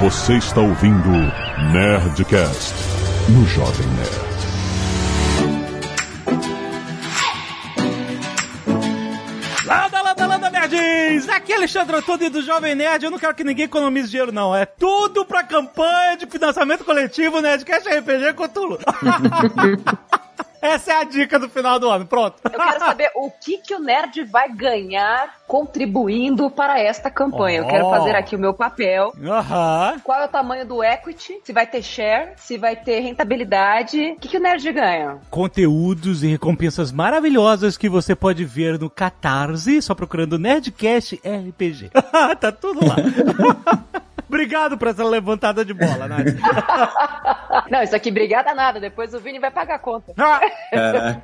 Você está ouvindo Nerdcast no Jovem Nerd. Landa, landa, landa, nerds! Aqui é Alexandre Antônio do Jovem Nerd. Eu não quero que ninguém economize dinheiro, não. É tudo pra campanha de financiamento coletivo Nerdcast RPG Cthulhu. Essa é a dica do final do ano. Pronto. Eu quero saber o que, que o nerd vai ganhar contribuindo para esta campanha. Eu quero Oh. fazer aqui o meu papel. Aham. Qual é o tamanho do equity? Se vai ter share? Se vai ter rentabilidade? O que, que o nerd ganha? Conteúdos e recompensas maravilhosas que você pode ver no Catarse, só procurando Nerdcast RPG. tá tudo lá. Obrigado por essa levantada de bola, Nath. Não, isso aqui, brigada nada. Depois o Vini vai pagar a conta. É.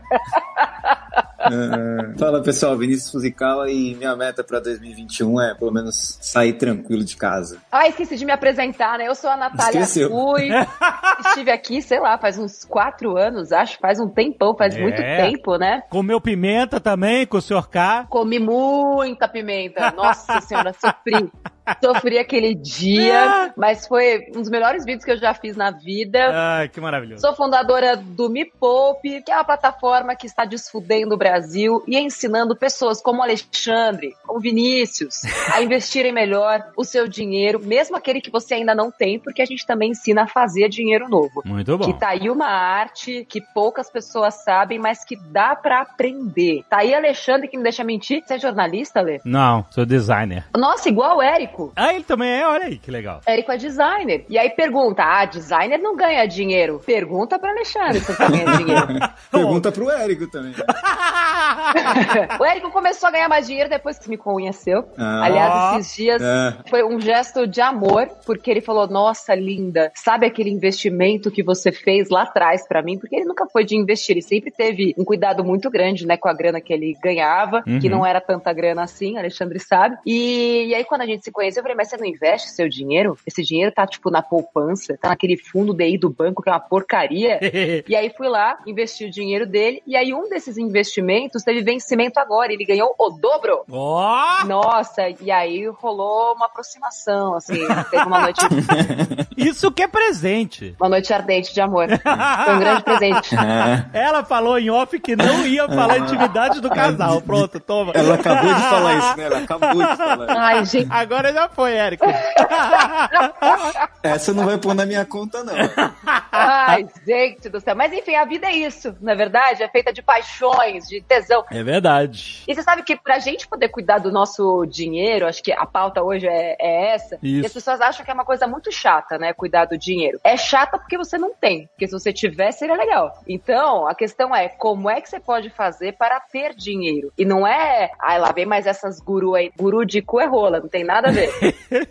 Fala pessoal, Vinícius Fuzikawa e minha meta pra 2021 é pelo menos sair tranquilo de casa. Ah, esqueci de me apresentar, né? Eu sou a Natália Esqueceu. Fui. Estive aqui, sei lá, faz uns quatro anos, acho. Faz um tempão, faz É. muito tempo, né? Comeu pimenta também com o Sr. K. Comi muita pimenta. Nossa senhora, sofri. Sofri aquele dia, mas foi um dos melhores vídeos que eu já fiz na vida. Ai, que maravilhoso. Sou fundadora do Me Poupe, que é uma plataforma que está desfudendo o Brasil e ensinando pessoas como Alexandre, como Vinícius, a investirem melhor o seu dinheiro, mesmo aquele que você ainda não tem, porque a gente também ensina a fazer dinheiro novo. Muito bom. Que tá aí uma arte que poucas pessoas sabem, mas que dá pra aprender. Tá aí Alexandre que me deixa mentir. Você é jornalista, Lê? Não, sou designer. Nossa, igual o Érico. Ah, ele também é, olha aí, que legal. Érico é designer. E aí pergunta: ah, designer não ganha dinheiro. Pergunta pra Alexandre se você ganha dinheiro. Pergunta pro Érico também. o Érico começou a ganhar mais dinheiro depois que me conheceu. Ah. Aliás, esses dias É. foi um gesto de amor, porque ele falou: Nossa, linda, sabe aquele investimento que você fez lá atrás pra mim? Porque ele nunca foi de investir, ele sempre teve um cuidado muito grande, né, com a grana que ele ganhava, Uhum. que não era tanta grana assim, Alexandre sabe. E, e aí, quando a gente se conheceu, eu falei: Mas você não investe seu dinheiro? Esse dinheiro tá, tipo, na poupança, tá naquele fundo DI do banco que é uma porcaria. E aí fui lá, investi o dinheiro dele, e aí um desses investimentos teve vencimento agora, ele ganhou o dobro. Ó! Nossa, e aí rolou uma aproximação, assim, teve uma noite, Isso que é presente. uma noite ardente de amor. Foi um grande presente. É. Ela falou em off que não ia falar intimidade do casal. Pronto, toma. Ela acabou de falar isso, né? Ela acabou de falar. Ai, gente, Agora já foi, Érico. Essa não vai pôr na minha conta, não. ai, gente do céu. Mas enfim, a vida é isso, na verdade, é feita de paixões, de tesão. É verdade. E você sabe que pra gente poder cuidar do nosso dinheiro, acho que a pauta hoje é, é essa, Isso. e as pessoas acham que é uma coisa muito chata, né, cuidar do dinheiro. É chata porque você não tem, porque se você tiver, seria legal. Então, a questão é, como é que você pode fazer para ter dinheiro? E não é, ai, lá vem mais essas guru aí, guru de cu é rola, não tem nada a ver.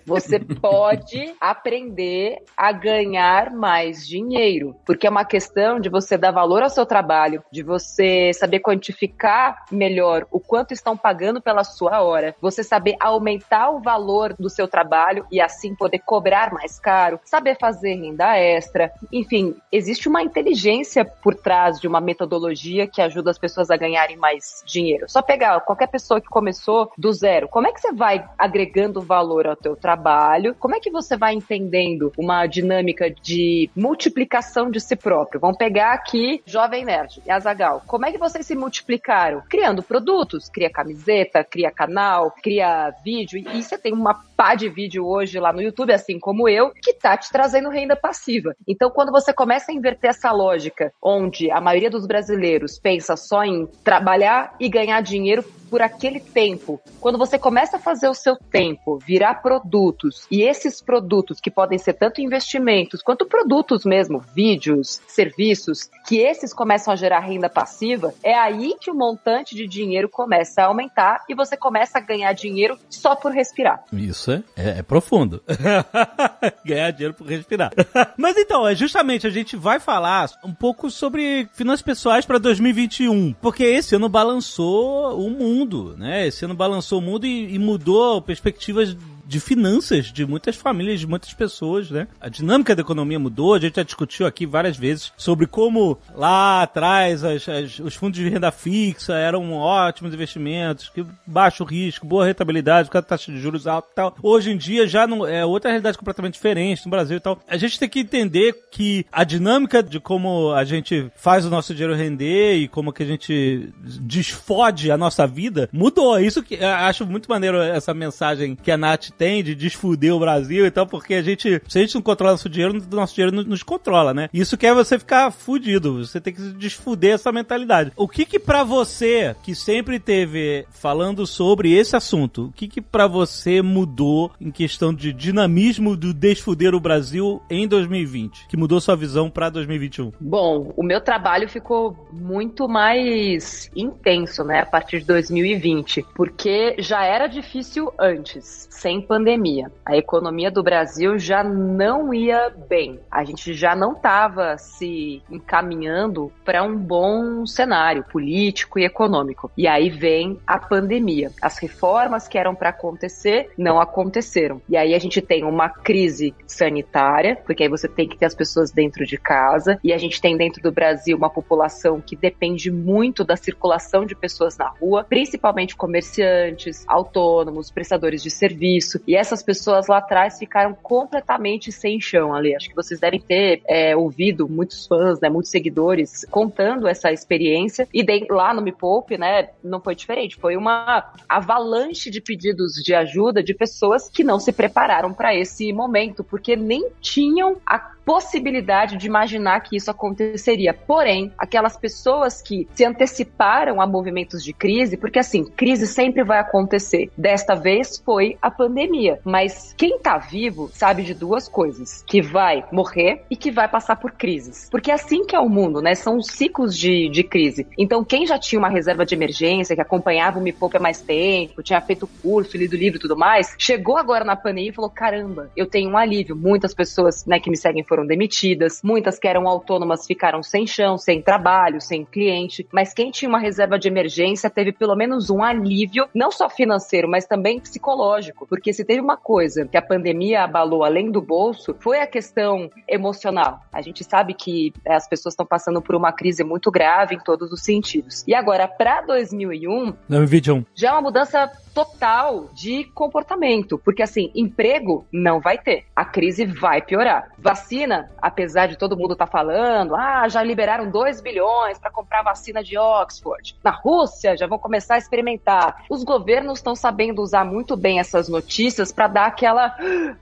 Você pode aprender a ganhar mais dinheiro, porque é uma questão de você dar valor ao seu trabalho, de você saber quantificar melhor o quanto estão pagando pela sua hora, você saber aumentar o valor do seu trabalho e assim poder cobrar mais caro, saber fazer renda extra, enfim, existe uma inteligência por trás de uma metodologia que ajuda as pessoas a ganharem mais dinheiro. Só pegar qualquer pessoa que começou do zero, como é que você vai agregando valor ao teu trabalho? Como é que você vai entendendo uma dinâmica de multiplicação de si próprio? Vamos pegar aqui Jovem Nerd Azagal. Como é que vocês se multiplicaram? Criando produtos, cria camiseta, cria canal, cria vídeo. E você tem uma pá de vídeo hoje lá no YouTube, assim como eu, que tá te trazendo renda passiva. Então, quando você começa a inverter essa lógica, onde a maioria dos brasileiros pensa só em trabalhar e ganhar dinheiro por aquele tempo. Quando você começa a fazer o seu tempo virar produtos, e esses produtos que podem ser tanto investimentos quanto produtos mesmo, vídeos, serviços, que esses começam a gerar renda passiva, é aí que o montante de dinheiro começa a aumentar e você começa a ganhar dinheiro só por respirar. Isso é, é, é profundo. Ganhar dinheiro por respirar. Mas então, é justamente a gente vai falar um pouco sobre finanças pessoais para 2021, porque esse ano balançou o mundo, né? Esse ano balançou o mundo e, e mudou perspectivas de finanças de muitas famílias, de muitas pessoas, né? A dinâmica da economia mudou, a gente já discutiu aqui várias vezes sobre como lá atrás as, as, os fundos de renda fixa eram ótimos investimentos, que baixo risco, boa rentabilidade, com a taxa de juros alta e tal. Hoje em dia já não é outra realidade completamente diferente no Brasil e tal. A gente tem que entender que a dinâmica de como a gente faz o nosso dinheiro render e como que a gente desfode a nossa vida mudou. Isso que eu acho muito maneiro essa mensagem que a Nath tem de desfuder o Brasil e tal, porque a gente, se a gente não controla nosso dinheiro, nosso dinheiro nos controla, né? Isso quer você ficar fudido. Você tem que desfuder essa mentalidade. O que que pra você, que sempre teve falando sobre esse assunto, o que que pra você mudou em questão de dinamismo do desfuder o Brasil em 2020? Que mudou sua visão pra 2021? Bom, o meu trabalho ficou muito mais intenso, né, a partir de 2020, porque já era difícil antes, sem pandemia. A economia do Brasil já não ia bem. A gente já não estava se encaminhando para um bom cenário político e econômico. E aí vem a pandemia. As reformas que eram para acontecer não aconteceram. E aí a gente tem uma crise sanitária, porque aí você tem que ter as pessoas dentro de casa, e a gente tem dentro do Brasil uma população que depende muito da circulação de pessoas na rua, principalmente comerciantes, autônomos, prestadores de serviço, e essas pessoas lá atrás ficaram completamente sem chão ali. Acho que vocês devem ter é, ouvido muitos fãs, né, muitos seguidores contando essa experiência, e de, lá no Me Poupe, né, não foi diferente, foi uma avalanche de pedidos de ajuda de pessoas que não se prepararam para esse momento, porque nem tinham a possibilidade de imaginar que isso aconteceria. Porém, aquelas pessoas que se anteciparam a movimentos de crise, porque assim, crise sempre vai acontecer. Desta vez foi a pandemia, mas quem tá vivo sabe de duas coisas: que vai morrer e que vai passar por crises. Porque é assim que é o mundo, né? São os ciclos de, de crise. Então, quem já tinha uma reserva de emergência, que acompanhava o Me Poupe há mais tempo, tinha feito curso, lido livro e tudo mais, chegou agora na pandemia e falou: caramba, eu tenho um alívio. Muitas pessoas né, que me seguem foram demitidas, muitas que eram autônomas ficaram sem chão, sem trabalho, sem cliente, mas quem tinha uma reserva de emergência teve pelo menos um alívio, não só financeiro, mas também psicológico, porque se teve uma coisa que a pandemia abalou além do bolso, foi a questão emocional. A gente sabe que é, as pessoas estão passando por uma crise muito grave em todos os sentidos. E agora, para 2001, 2021, já é uma mudança total de comportamento, porque assim, emprego não vai ter. A crise vai piorar. Vacina, apesar de todo mundo estar tá falando, ah, já liberaram 2 bilhões para comprar vacina de Oxford. Na Rússia já vão começar a experimentar. Os governos estão sabendo usar muito bem essas notícias para dar aquela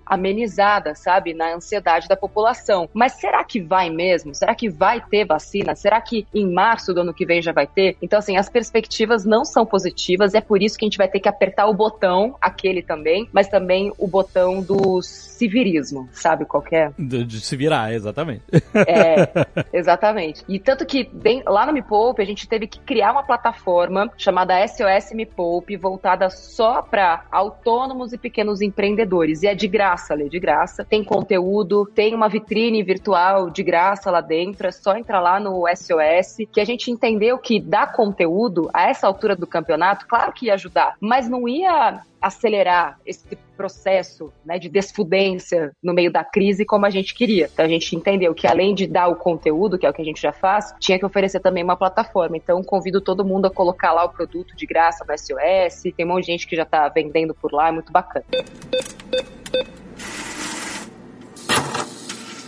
amenizada, sabe, na ansiedade da população. Mas será que vai mesmo? Será que vai ter vacina? Será que em março do ano que vem já vai ter? Então assim, as perspectivas não são positivas, é por isso que a gente vai ter que apertar o botão, aquele também, mas também o botão do civirismo, sabe qual é? De, de se virar, exatamente. É, exatamente. E tanto que bem, lá no Me Poupe a gente teve que criar uma plataforma chamada SOS Me Poupe, voltada só para autônomos e pequenos empreendedores. E é de graça, Lê, de graça. Tem conteúdo, tem uma vitrine virtual de graça lá dentro. É só entrar lá no SOS, que a gente entendeu que dar conteúdo a essa altura do campeonato, claro que ia ajudar, mas não ia acelerar esse processo né, de desfudência no meio da crise como a gente queria. Então a gente entendeu que além de dar o conteúdo, que é o que a gente já faz, tinha que oferecer também uma plataforma. Então convido todo mundo a colocar lá o produto de graça no SOS. Tem um monte de gente que já está vendendo por lá, é muito bacana.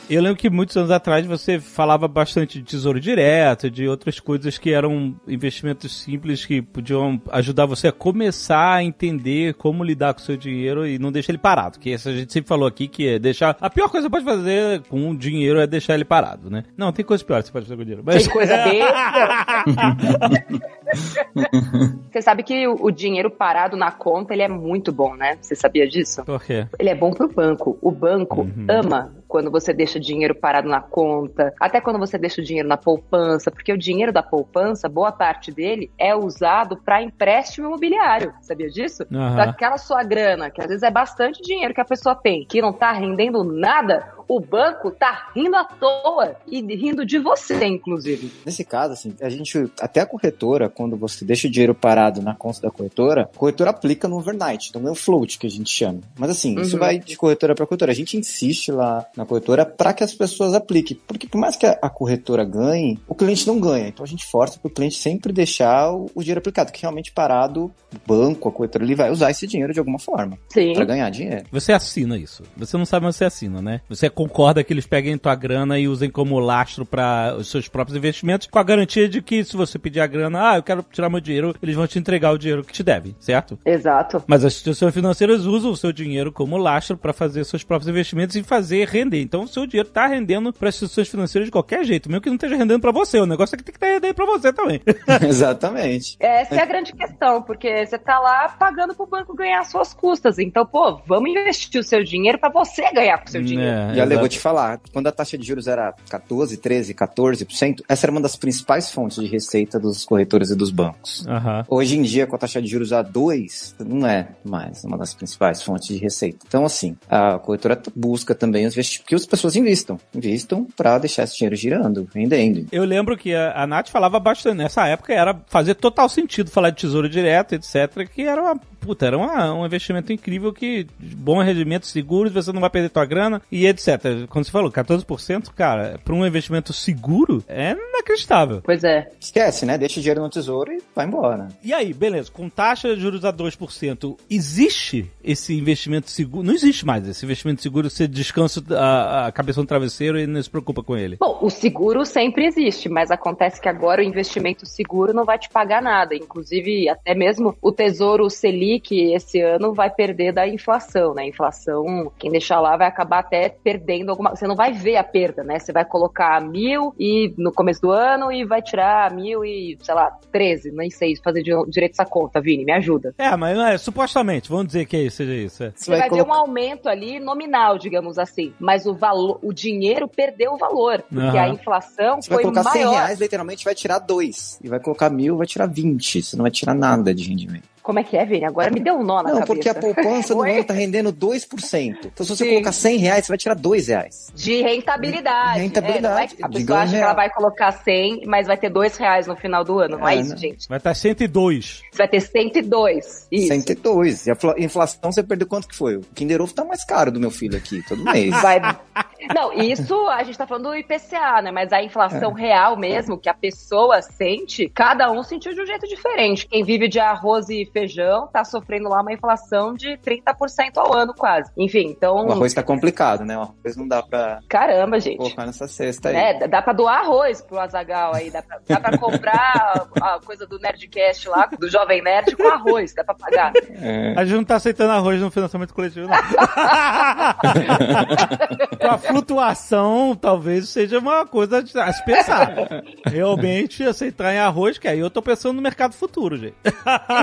Eu lembro que muitos anos atrás você falava bastante de tesouro direto, de outras coisas que eram investimentos simples que podiam ajudar você a começar a entender como lidar com o seu dinheiro e não deixar ele parado. Que essa a gente sempre falou aqui que é deixar. A pior coisa que você pode fazer com o dinheiro é deixar ele parado, né? Não, tem coisa pior que você pode fazer com o dinheiro. Mas... Tem coisa besta. você sabe que o, o dinheiro parado na conta ele é muito bom, né? Você sabia disso? Por quê? Ele é bom pro banco. O banco uhum. ama quando você deixa dinheiro parado na conta, até quando você deixa o dinheiro na poupança, porque o dinheiro da poupança, boa parte dele é usado para empréstimo imobiliário. Sabia disso? Uhum. Daquela sua grana, que às vezes é bastante dinheiro que a pessoa tem, que não tá rendendo nada, o banco tá rindo à toa e rindo de você, inclusive. Nesse caso, assim, a gente, até a corretora, quando você deixa o dinheiro parado na conta da corretora, a corretora aplica no overnight, então é o float que a gente chama. Mas assim, uhum. isso vai de corretora para corretora. A gente insiste lá na corretora para que as pessoas apliquem, porque por mais que a corretora ganhe, o cliente não ganha. Então a gente força para o cliente sempre deixar o, o dinheiro aplicado, que realmente parado, o banco, a corretora, ele vai usar esse dinheiro de alguma forma para ganhar dinheiro. Você assina isso. Você não sabe, mas você assina, né? Você concorda que eles peguem tua grana e usem como lastro para os seus próprios investimentos, com a garantia de que se você pedir a grana, ah, eu quero tirar meu dinheiro, eles vão te entregar o dinheiro que te devem, certo? Exato. Mas as instituições financeiras usam o seu dinheiro como lastro para fazer seus próprios investimentos e fazer render. Então o seu dinheiro tá rendendo para as instituições financeiras de qualquer jeito, mesmo que não esteja rendendo para você. O negócio é que tem que estar tá rendendo para você também. Exatamente. Essa é a grande questão, porque você tá lá pagando pro banco ganhar suas custas. Então, pô, vamos investir o seu dinheiro para você ganhar com o seu dinheiro. É, e olha, eu vou te falar, quando a taxa de juros era 14, 13, 14%, essa era uma das principais fontes de receita dos corretores e dos bancos. Uhum. Hoje em dia, com a taxa de juros a 2, não é mais uma das principais fontes de receita. Então, assim, a corretora busca também investir, que as pessoas investam. Investam para deixar esse dinheiro girando, rendendo. Eu lembro que a, a Nath falava bastante, nessa época era fazer total sentido falar de tesouro direto, etc., que era uma puta, era uma, um investimento incrível que bom rendimento, seguros, você não vai perder tua grana e etc. Quando você falou 14%, cara, para um investimento seguro é inacreditável. Pois é. Esquece, né? Deixa o dinheiro no tesouro e vai embora. E aí, beleza, com taxa de juros a 2%, existe esse investimento seguro? Não existe mais esse investimento seguro, você descansa a, a cabeça no travesseiro e não se preocupa com ele. Bom, o seguro sempre existe, mas acontece que agora o investimento seguro não vai te pagar nada. Inclusive, até mesmo o Tesouro Selic esse ano vai perder da inflação, né? A inflação, quem deixar lá vai acabar até perdendo alguma. Você não vai ver a perda, né? Você vai colocar mil e no começo do ano e vai tirar mil e, sei lá, 13, nem sei fazer direito essa conta, Vini, me ajuda. É, mas é, supostamente, vamos dizer que seja isso. É. Você, vai, vai colocar... ver um aumento ali nominal, digamos assim, mas o valor, o dinheiro perdeu o valor, porque uhum. a inflação Você foi vai colocar maior. 100 reais, literalmente vai tirar dois, e vai colocar mil, vai tirar 20, você não vai tirar nada de rendimento. Como é que é, Vini? Agora me deu um nó na não, cabeça. Não, porque a poupança no ano tá rendendo 2%. Então, se você Sim. colocar 100 reais, você vai tirar 2 reais. De rentabilidade. Rentabilidade. É, é, a pessoa acha real. que ela vai colocar 100, mas vai ter 2 reais no final do ano. Não é, é isso, não. gente? Vai estar 102. Vai ter 102. Isso. 102. E a inflação, você perdeu quanto que foi? O Kinder Ovo tá mais caro do meu filho aqui, todo mês. Vai... Não, isso a gente tá falando do IPCA, né? Mas a inflação é. real mesmo, que a pessoa sente, cada um sentiu de um jeito diferente. Quem vive de arroz e feijão tá sofrendo lá uma inflação de 30% ao ano quase. Enfim, então... O arroz tá complicado, né? O arroz não dá pra... Caramba, gente. Colocar nessa cesta aí. É, dá pra doar arroz pro Azagal aí. Dá pra, dá pra comprar a, a, coisa do Nerdcast lá, do Jovem Nerd com arroz. Dá pra pagar. É. A gente não tá aceitando arroz no financiamento coletivo, não. com a flutuação, talvez seja uma coisa a se pensar. Realmente aceitar em arroz, que aí eu tô pensando no mercado futuro, gente.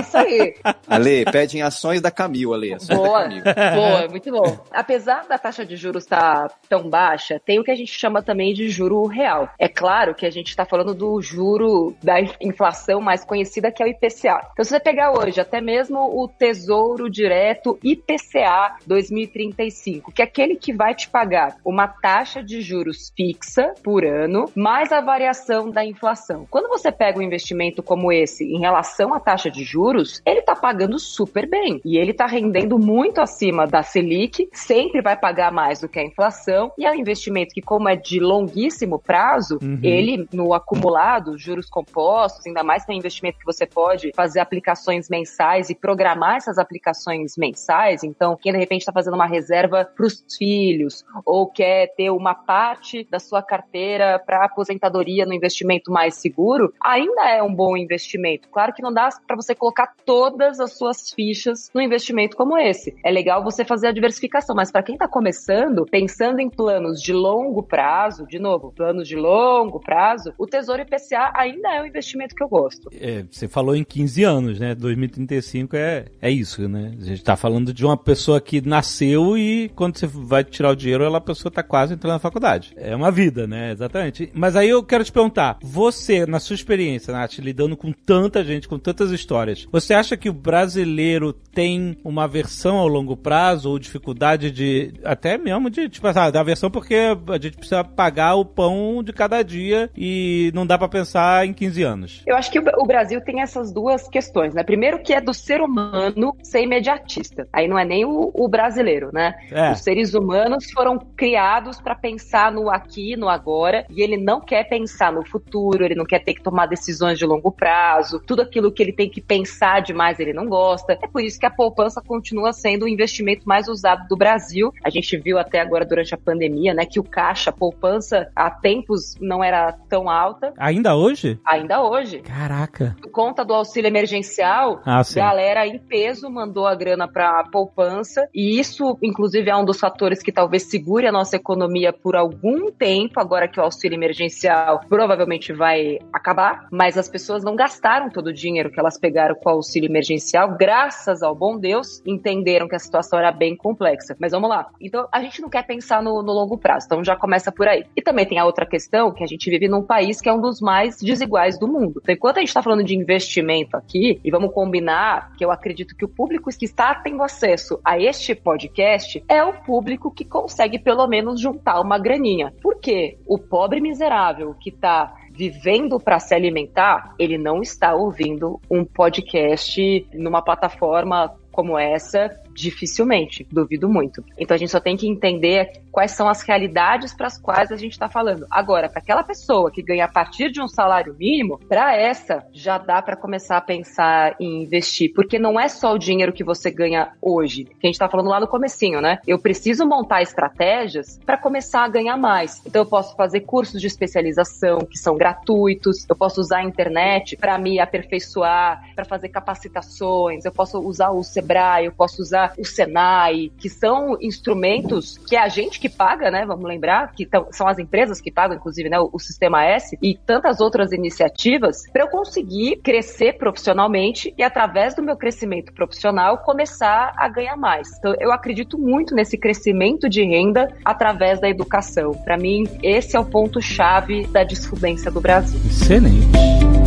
Isso aí. Ale, pede em ações da Camil, Ale. Boa, boa, muito bom. Apesar da taxa de juros estar tá tão baixa, tem o que a gente chama também de juro real. É claro que a gente está falando do juro da inflação mais conhecida, que é o IPCA. Então, se você pegar hoje até mesmo o Tesouro Direto IPCA 2035, que é aquele que vai te pagar uma taxa de juros fixa por ano, mais a variação da inflação. Quando você pega um investimento como esse em relação à taxa de juros, ele está pagando super bem e ele está rendendo muito acima da Selic, sempre vai pagar mais do que a inflação e é um investimento que, como é de longuíssimo prazo, uhum. ele no acumulado, juros compostos, ainda mais que é um investimento que você pode fazer aplicações mensais e programar essas aplicações mensais. Então, quem de repente está fazendo uma reserva para os filhos ou quer ter uma parte da sua carteira para aposentadoria no investimento mais seguro, ainda é um bom investimento. Claro que não dá para você colocar todas as suas fichas no investimento como esse. É legal você fazer a diversificação, mas para quem está começando, pensando em planos de longo prazo, de novo, planos de longo prazo, o Tesouro IPCA ainda é um investimento que eu gosto. É, você falou em 15 anos, né? 2035 é, é isso, né? A gente está falando de uma pessoa que nasceu e quando você vai tirar o dinheiro, ela a pessoa tá quase entrando na faculdade. É uma vida, né? Exatamente. Mas aí eu quero te perguntar, você, na sua experiência, Nath, lidando com tanta gente, com tantas histórias, você acha que o brasileiro tem uma aversão ao longo prazo ou dificuldade de, até mesmo de, tipo, ah, da aversão porque a gente precisa pagar o pão de cada dia e não dá para pensar em 15 anos? Eu acho que o Brasil tem essas duas questões, né? Primeiro que é do ser humano ser imediatista. Aí não é nem o, o brasileiro, né? É. Os seres humanos foram criados para pensar no aqui, no agora, e ele não quer pensar no futuro, ele não quer ter que tomar decisões de longo prazo, tudo aquilo que ele tem que pensar demais ele não gosta. É por isso que a poupança continua sendo o investimento mais usado do Brasil. A gente viu até agora durante a pandemia, né, que o caixa, a poupança, há tempos não era tão alta. Ainda hoje? Ainda hoje. Caraca. Por conta do auxílio emergencial, ah, galera em peso mandou a grana para poupança e isso, inclusive, é um dos fatores que talvez segure a nossa economia por algum tempo, agora que o auxílio emergencial provavelmente vai acabar, mas as pessoas não gastaram todo o dinheiro que elas pegaram com o auxílio emergencial, graças ao bom Deus, entenderam que a situação era bem complexa. Mas vamos lá. Então, a gente não quer pensar no, no longo prazo, então já começa por aí. E também tem a outra questão que a gente vive num país que é um dos mais desiguais do mundo. Então, enquanto a gente está falando de investimento aqui, e vamos combinar que eu acredito que o público que está tendo acesso a este podcast é o público que consegue pelo menos juntar uma graninha. Porque o pobre miserável que está vivendo para se alimentar, ele não está ouvindo um podcast numa plataforma como essa Dificilmente, duvido muito. Então a gente só tem que entender quais são as realidades para as quais a gente está falando. Agora, para aquela pessoa que ganha a partir de um salário mínimo, para essa já dá para começar a pensar em investir, porque não é só o dinheiro que você ganha hoje, que a gente está falando lá no comecinho, né? Eu preciso montar estratégias para começar a ganhar mais. Então eu posso fazer cursos de especialização que são gratuitos, eu posso usar a internet para me aperfeiçoar, para fazer capacitações, eu posso usar o Sebrae, eu posso usar o Senai, que são instrumentos que a gente que paga, né? Vamos lembrar, que tão, são as empresas que pagam, inclusive, né, o, o Sistema S e tantas outras iniciativas, para eu conseguir crescer profissionalmente e, através do meu crescimento profissional, começar a ganhar mais. Então, eu acredito muito nesse crescimento de renda através da educação. Para mim, esse é o ponto-chave da disfluência do Brasil. Excelente.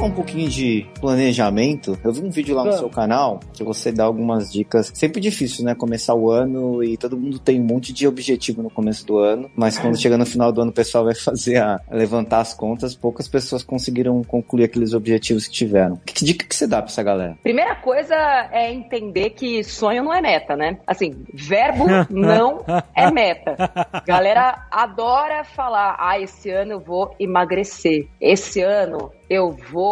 Falar um pouquinho de planejamento. Eu vi um vídeo lá no seu canal que você dá algumas dicas. Sempre difícil, né? Começar o ano e todo mundo tem um monte de objetivo no começo do ano, mas quando chega no final do ano o pessoal vai fazer a levantar as contas, poucas pessoas conseguiram concluir aqueles objetivos que tiveram. Que dica que você dá pra essa galera? Primeira coisa é entender que sonho não é meta, né? Assim, verbo não é meta. Galera adora falar: "Ah, esse ano eu vou emagrecer. Esse ano eu vou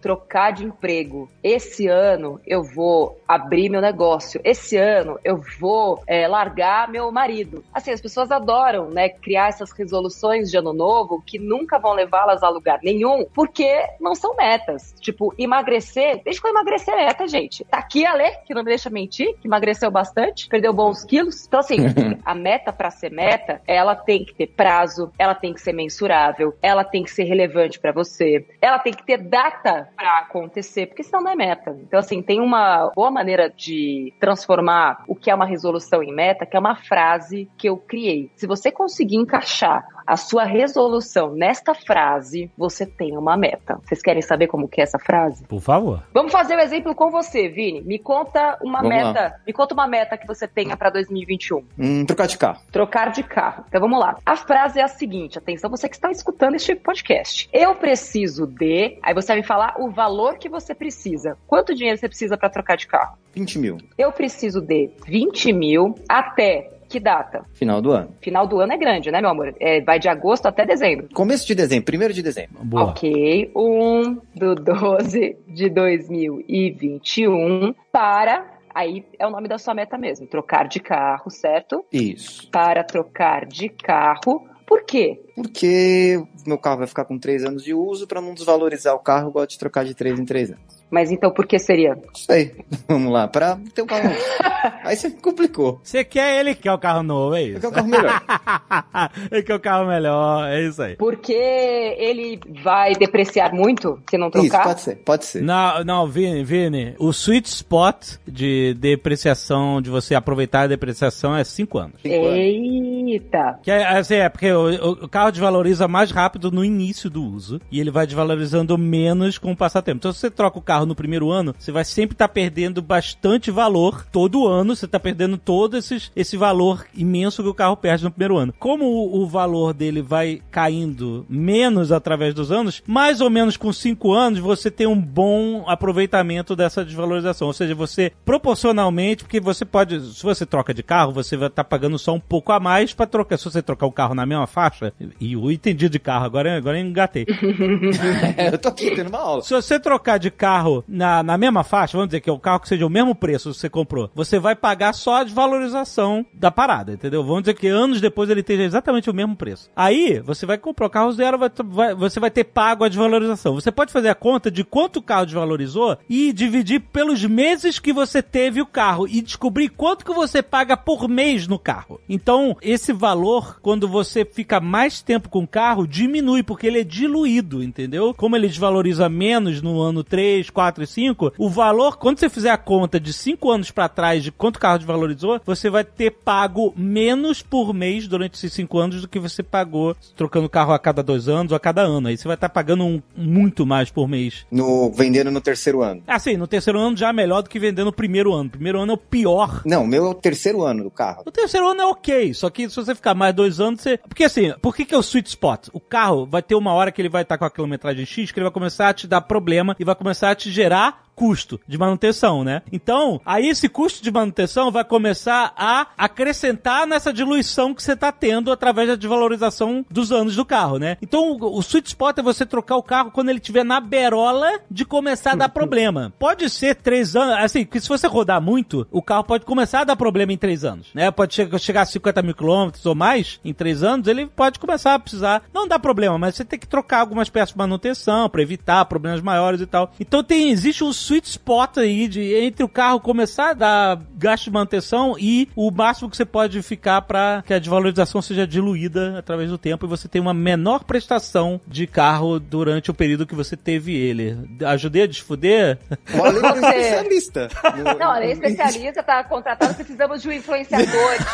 trocar de emprego. Esse ano eu vou abrir meu negócio. Esse ano eu vou é, largar meu marido. Assim, as pessoas adoram, né, criar essas resoluções de ano novo que nunca vão levá-las a lugar nenhum, porque não são metas. Tipo, emagrecer, deixa eu emagrecer meta, gente. Tá aqui a Lê, que não me deixa mentir, que emagreceu bastante, perdeu bons quilos. Então, assim, a meta para ser meta, ela tem que ter prazo, ela tem que ser mensurável, ela tem que ser relevante para você, ela tem que ter data para acontecer, porque senão não é meta. Então, assim, tem uma boa maneira de transformar o que é uma resolução em meta, que é uma frase que eu criei. Se você conseguir encaixar a sua resolução nesta frase, você tem uma meta. Vocês querem saber como que é essa frase? Por favor. Vamos fazer o um exemplo com você, Vini. Me conta uma vamos meta. Lá. Me conta uma meta que você tenha para 2021. Hum, trocar de carro. Trocar de carro. Então vamos lá. A frase é a seguinte, atenção você que está escutando este podcast. Eu preciso de, aí você vai me falar o valor que você precisa. Quanto dinheiro você precisa para trocar de carro? 20 mil. Eu preciso de 20 mil até que data? Final do ano. Final do ano é grande, né, meu amor? É, vai de agosto até dezembro. Começo de dezembro, primeiro de dezembro. Boa. Ok. 1 do 12 de 2021 para Aí é o nome da sua meta mesmo, trocar de carro, certo? Isso. Para trocar de carro Por quê? Porque meu carro vai ficar com três anos de uso, para não desvalorizar o carro, eu gosto de trocar de três em três anos. Mas então por que seria? Isso aí. Vamos lá, pra ter um carro novo. aí você complicou. Você quer ele que quer o carro novo, é isso? Eu quero um carro melhor. ele quer o carro melhor, é isso aí. Porque ele vai depreciar muito se não trocar? Isso, pode ser, pode ser. Não, não, Vini, Vini, o sweet spot de depreciação, de você aproveitar a depreciação é 5 anos. Cinco anos. Eita! Que é, assim, é porque o, o carro desvaloriza mais rápido no início do uso e ele vai desvalorizando menos com o passar tempo. Então, se você troca o carro no primeiro ano, você vai sempre estar perdendo bastante valor todo ano. Você está perdendo todo esses, esse valor imenso que o carro perde no primeiro ano. Como o, o valor dele vai caindo menos através dos anos, mais ou menos com 5 anos, você tem um bom aproveitamento dessa desvalorização. Ou seja, você proporcionalmente, porque você pode, se você troca de carro, você vai estar pagando só um pouco a mais para trocar. Se você trocar o carro na mesma faixa, e eu entendi de carro, agora, agora eu engatei. eu tô aqui tendo uma aula. Se você trocar de carro na, na mesma faixa, vamos dizer que é o carro que seja o mesmo preço que você comprou, você vai pagar só a desvalorização da parada, entendeu? Vamos dizer que anos depois ele esteja exatamente o mesmo preço. Aí, você vai comprar o carro zero, vai, vai- você vai ter pago a desvalorização. Você pode fazer a conta de quanto o carro desvalorizou e dividir pelos meses que você teve o carro e descobrir quanto que você paga por mês no carro. Então, esse valor, quando você fica mais tempo com o carro, diminui, porque ele é diluído, entendeu? Como ele desvaloriza menos no ano 3, 4 e 5, o valor, quando você fizer a conta de 5 anos pra trás de quanto o carro desvalorizou, você vai ter pago menos por mês durante esses 5 anos do que você pagou trocando o carro a cada dois anos ou a cada ano. Aí você vai estar pagando um- muito mais por mês. No, vendendo no terceiro ano. Assim, no terceiro ano já é melhor do que vender no primeiro ano. Primeiro ano é o pior. Não, o meu é o terceiro ano do carro. O terceiro ano é ok, só que se você ficar mais dois anos, você. Porque assim, por que, que é o sweet spot? O carro vai ter uma hora que ele vai estar com a quilometragem X, que ele vai começar a te dar problema e vai começar a te gerar custo de manutenção, né? Então, aí esse custo de manutenção vai começar a acrescentar nessa diluição que você tá tendo através da desvalorização dos anos do carro, né? Então, o, sweet spot é você trocar o carro quando ele estiver na berola de começar a dar problema. Pode ser três anos, assim, que se você rodar muito, o carro pode começar a dar problema em três anos, né? Pode che chegar a 50 mil quilômetros ou mais em três anos, ele pode começar a precisar, não dá problema, mas você tem que trocar algumas peças de manutenção para evitar problemas maiores e tal. Então tem, existe um sweet spot aí de entre o carro começar a dar gasto de manutenção e o máximo que você pode ficar para que a desvalorização seja diluída através do tempo e você tem uma menor prestação de carro durante o período que você teve ele. Ajudei a desfuder? O Ale é especialista. No- Não, ela é especialista, tá contratado, precisamos de um influenciador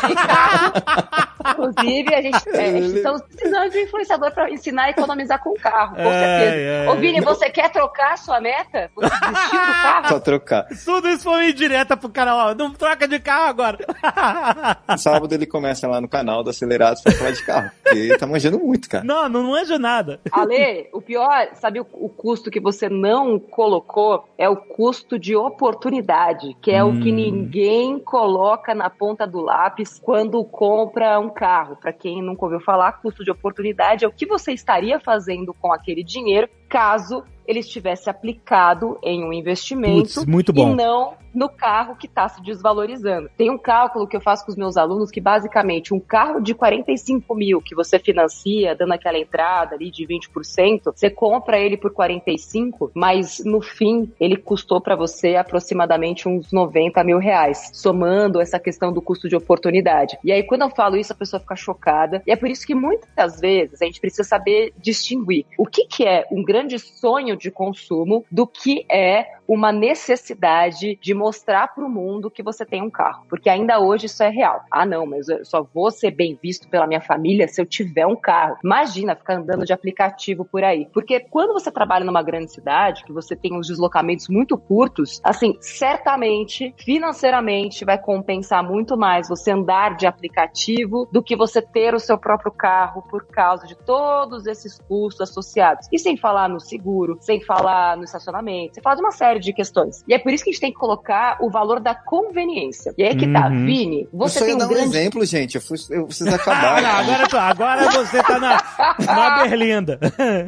de carro. Inclusive, a gente, é, a gente estamos precisando de um influenciador para ensinar a economizar com o carro, com certeza. ai, Ô, Vini, você quer trocar a sua meta? Você desistiu do carro? Só trocar. Tudo isso foi indireta pro canal, ó. Não troca de carro agora. Sábado ele começa lá no canal do Acelerados pra falar de carro. Porque ele tá manjando muito, cara. não, não manjo nada. Ale, o pior, sabe o, o custo que você não colocou? É o custo de oportunidade, que é o que ninguém coloca na ponta do lápis quando compra um carro. Para quem nunca ouviu falar, custo de oportunidade é o que você estaria fazendo com aquele dinheiro caso ele estivesse aplicado em um investimento bom. e não no carro que está se desvalorizando. Tem um cálculo que eu faço com os meus alunos que basicamente um carro de 45 mil que você financia, dando aquela entrada ali de 20%, você compra ele por 45, mas no fim ele custou para você aproximadamente uns 90 mil reais, somando essa questão do custo de oportunidade. E aí quando eu falo isso a pessoa fica chocada e é por isso que muitas vezes a gente precisa saber distinguir o que, que é um grande sonho de consumo do que é uma necessidade de mostrar para o mundo que você tem um carro, porque ainda hoje isso é real. Ah, não, mas eu só vou ser bem visto pela minha família se eu tiver um carro. Imagina ficar andando de aplicativo por aí, porque quando você trabalha numa grande cidade, que você tem uns deslocamentos muito curtos, assim, certamente, financeiramente, vai compensar muito mais você andar de aplicativo do que você ter o seu próprio carro por causa de todos esses custos associados. E sem falar no seguro, sem falar no estacionamento, sem falar de uma série série de questões. E é por isso que a gente tem que colocar o valor da conveniência. E aí é que tá, Uhum. Vini, você eu só tem ia um dar um grande exemplo, gente. Eu, fui, eu preciso Ah, acabar. não, agora, agora você tá na, na Berlinda.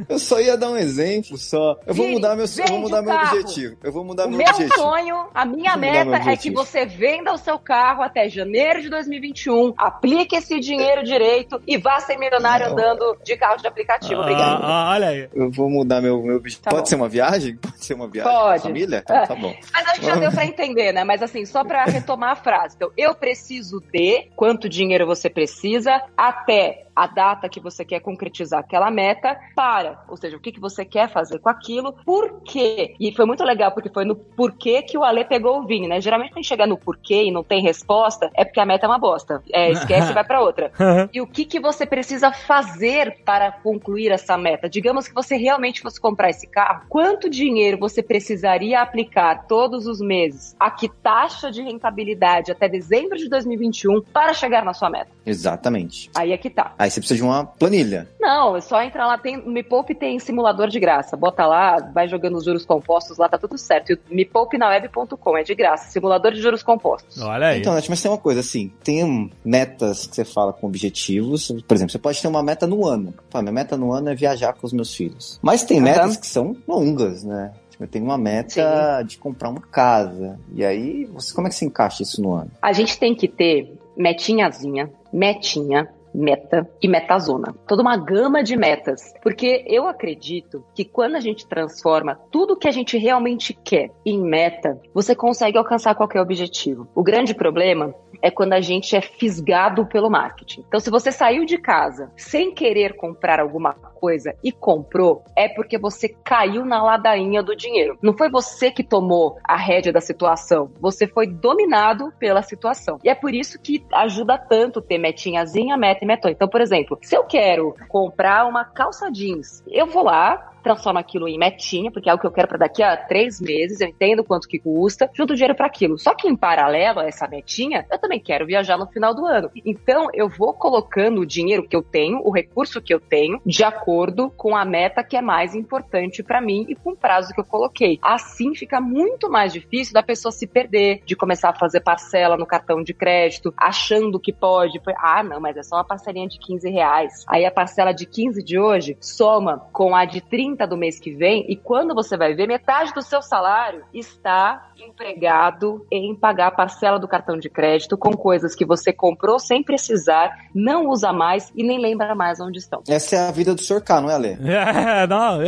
Eu só ia dar um exemplo, só. Eu vou mudar meu, eu vou mudar meu carro. objetivo. Eu vou mudar O meu, meu objetivo. sonho, a minha meta meu é que você venda o seu carro até janeiro de 2021, aplique esse dinheiro direito e vá ser milionário Não. andando de carro de aplicativo. Obrigada. Ah, ah, olha aí. Eu vou mudar meu, meu objetivo. Tá Pode bom. ser uma viagem? Pode ser uma viagem? Pode. Família? É. Tá bom. Mas acho que já deu pra entender, né? Mas assim, só pra retomar a frase. Então, eu preciso de quanto dinheiro você precisa até a data que você quer concretizar aquela meta para, ou seja, o que, que você quer fazer com aquilo, por quê? E foi muito legal, porque foi no porquê que o Ale pegou o Vini, né? Geralmente quando chega no porquê e não tem resposta, é porque a meta é uma bosta. É, esquece e vai pra outra. E o que, que você precisa fazer para concluir essa meta? Digamos que você realmente fosse comprar esse carro, quanto dinheiro você precisaria aplicar todos os meses? A que taxa de rentabilidade até dezembro de 2021 para chegar na sua meta? Exatamente. Aí é que tá. Aí você precisa de uma planilha. Não, é só entrar lá, tem, no Me Poupe tem simulador de graça. Bota lá, vai jogando os juros compostos lá, tá tudo certo. E o mepoupinaweb.com é de graça, simulador de juros compostos. Olha aí. Então, Nath, mas tem uma coisa assim, tem metas que você fala com objetivos. Por exemplo, você pode ter uma meta no ano. Fala, minha meta no ano é viajar com os meus filhos. Mas tem Aham. metas que são longas, né? Tipo, eu tenho uma meta de comprar uma casa. E aí, você, como é que se encaixa isso no ano? A gente tem que ter metinhazinha, metinha, meta e metazona. Toda uma gama de metas. Porque eu acredito que quando a gente transforma tudo que a gente realmente quer em meta, você consegue alcançar qualquer objetivo. O grande problema é quando a gente é fisgado pelo marketing. Então, se você saiu de casa sem querer comprar alguma coisa e comprou, é porque você caiu na ladainha do dinheiro. Não foi você que tomou a rédea da situação, você foi dominado pela situação. E é por isso que ajuda tanto ter metinhazinha, meta e metão. Então, por exemplo, se eu quero comprar uma calça jeans, eu vou lá, transformo aquilo em metinha, porque é o que eu quero para daqui a três meses, eu entendo quanto que custa, junto dinheiro para aquilo. Só que em paralelo a essa metinha, eu também quero viajar no final do ano. Então eu vou colocando o dinheiro que eu tenho, o recurso que eu tenho, de acordo com a meta que é mais importante para mim e com o prazo que eu coloquei. Assim fica muito mais difícil da pessoa se perder, de começar a fazer parcela no cartão de crédito, achando que pode. Ah, não, mas é só uma parcelinha de 15 reais. Aí a parcela de 15 de hoje soma com a de 30 do mês que vem e quando você vai ver, metade do seu salário está empregado em pagar a parcela do cartão de crédito com coisas que você comprou sem precisar, não usa mais e nem lembra mais onde estão. Essa é a vida do Sr. K, não é, Lê? É, não,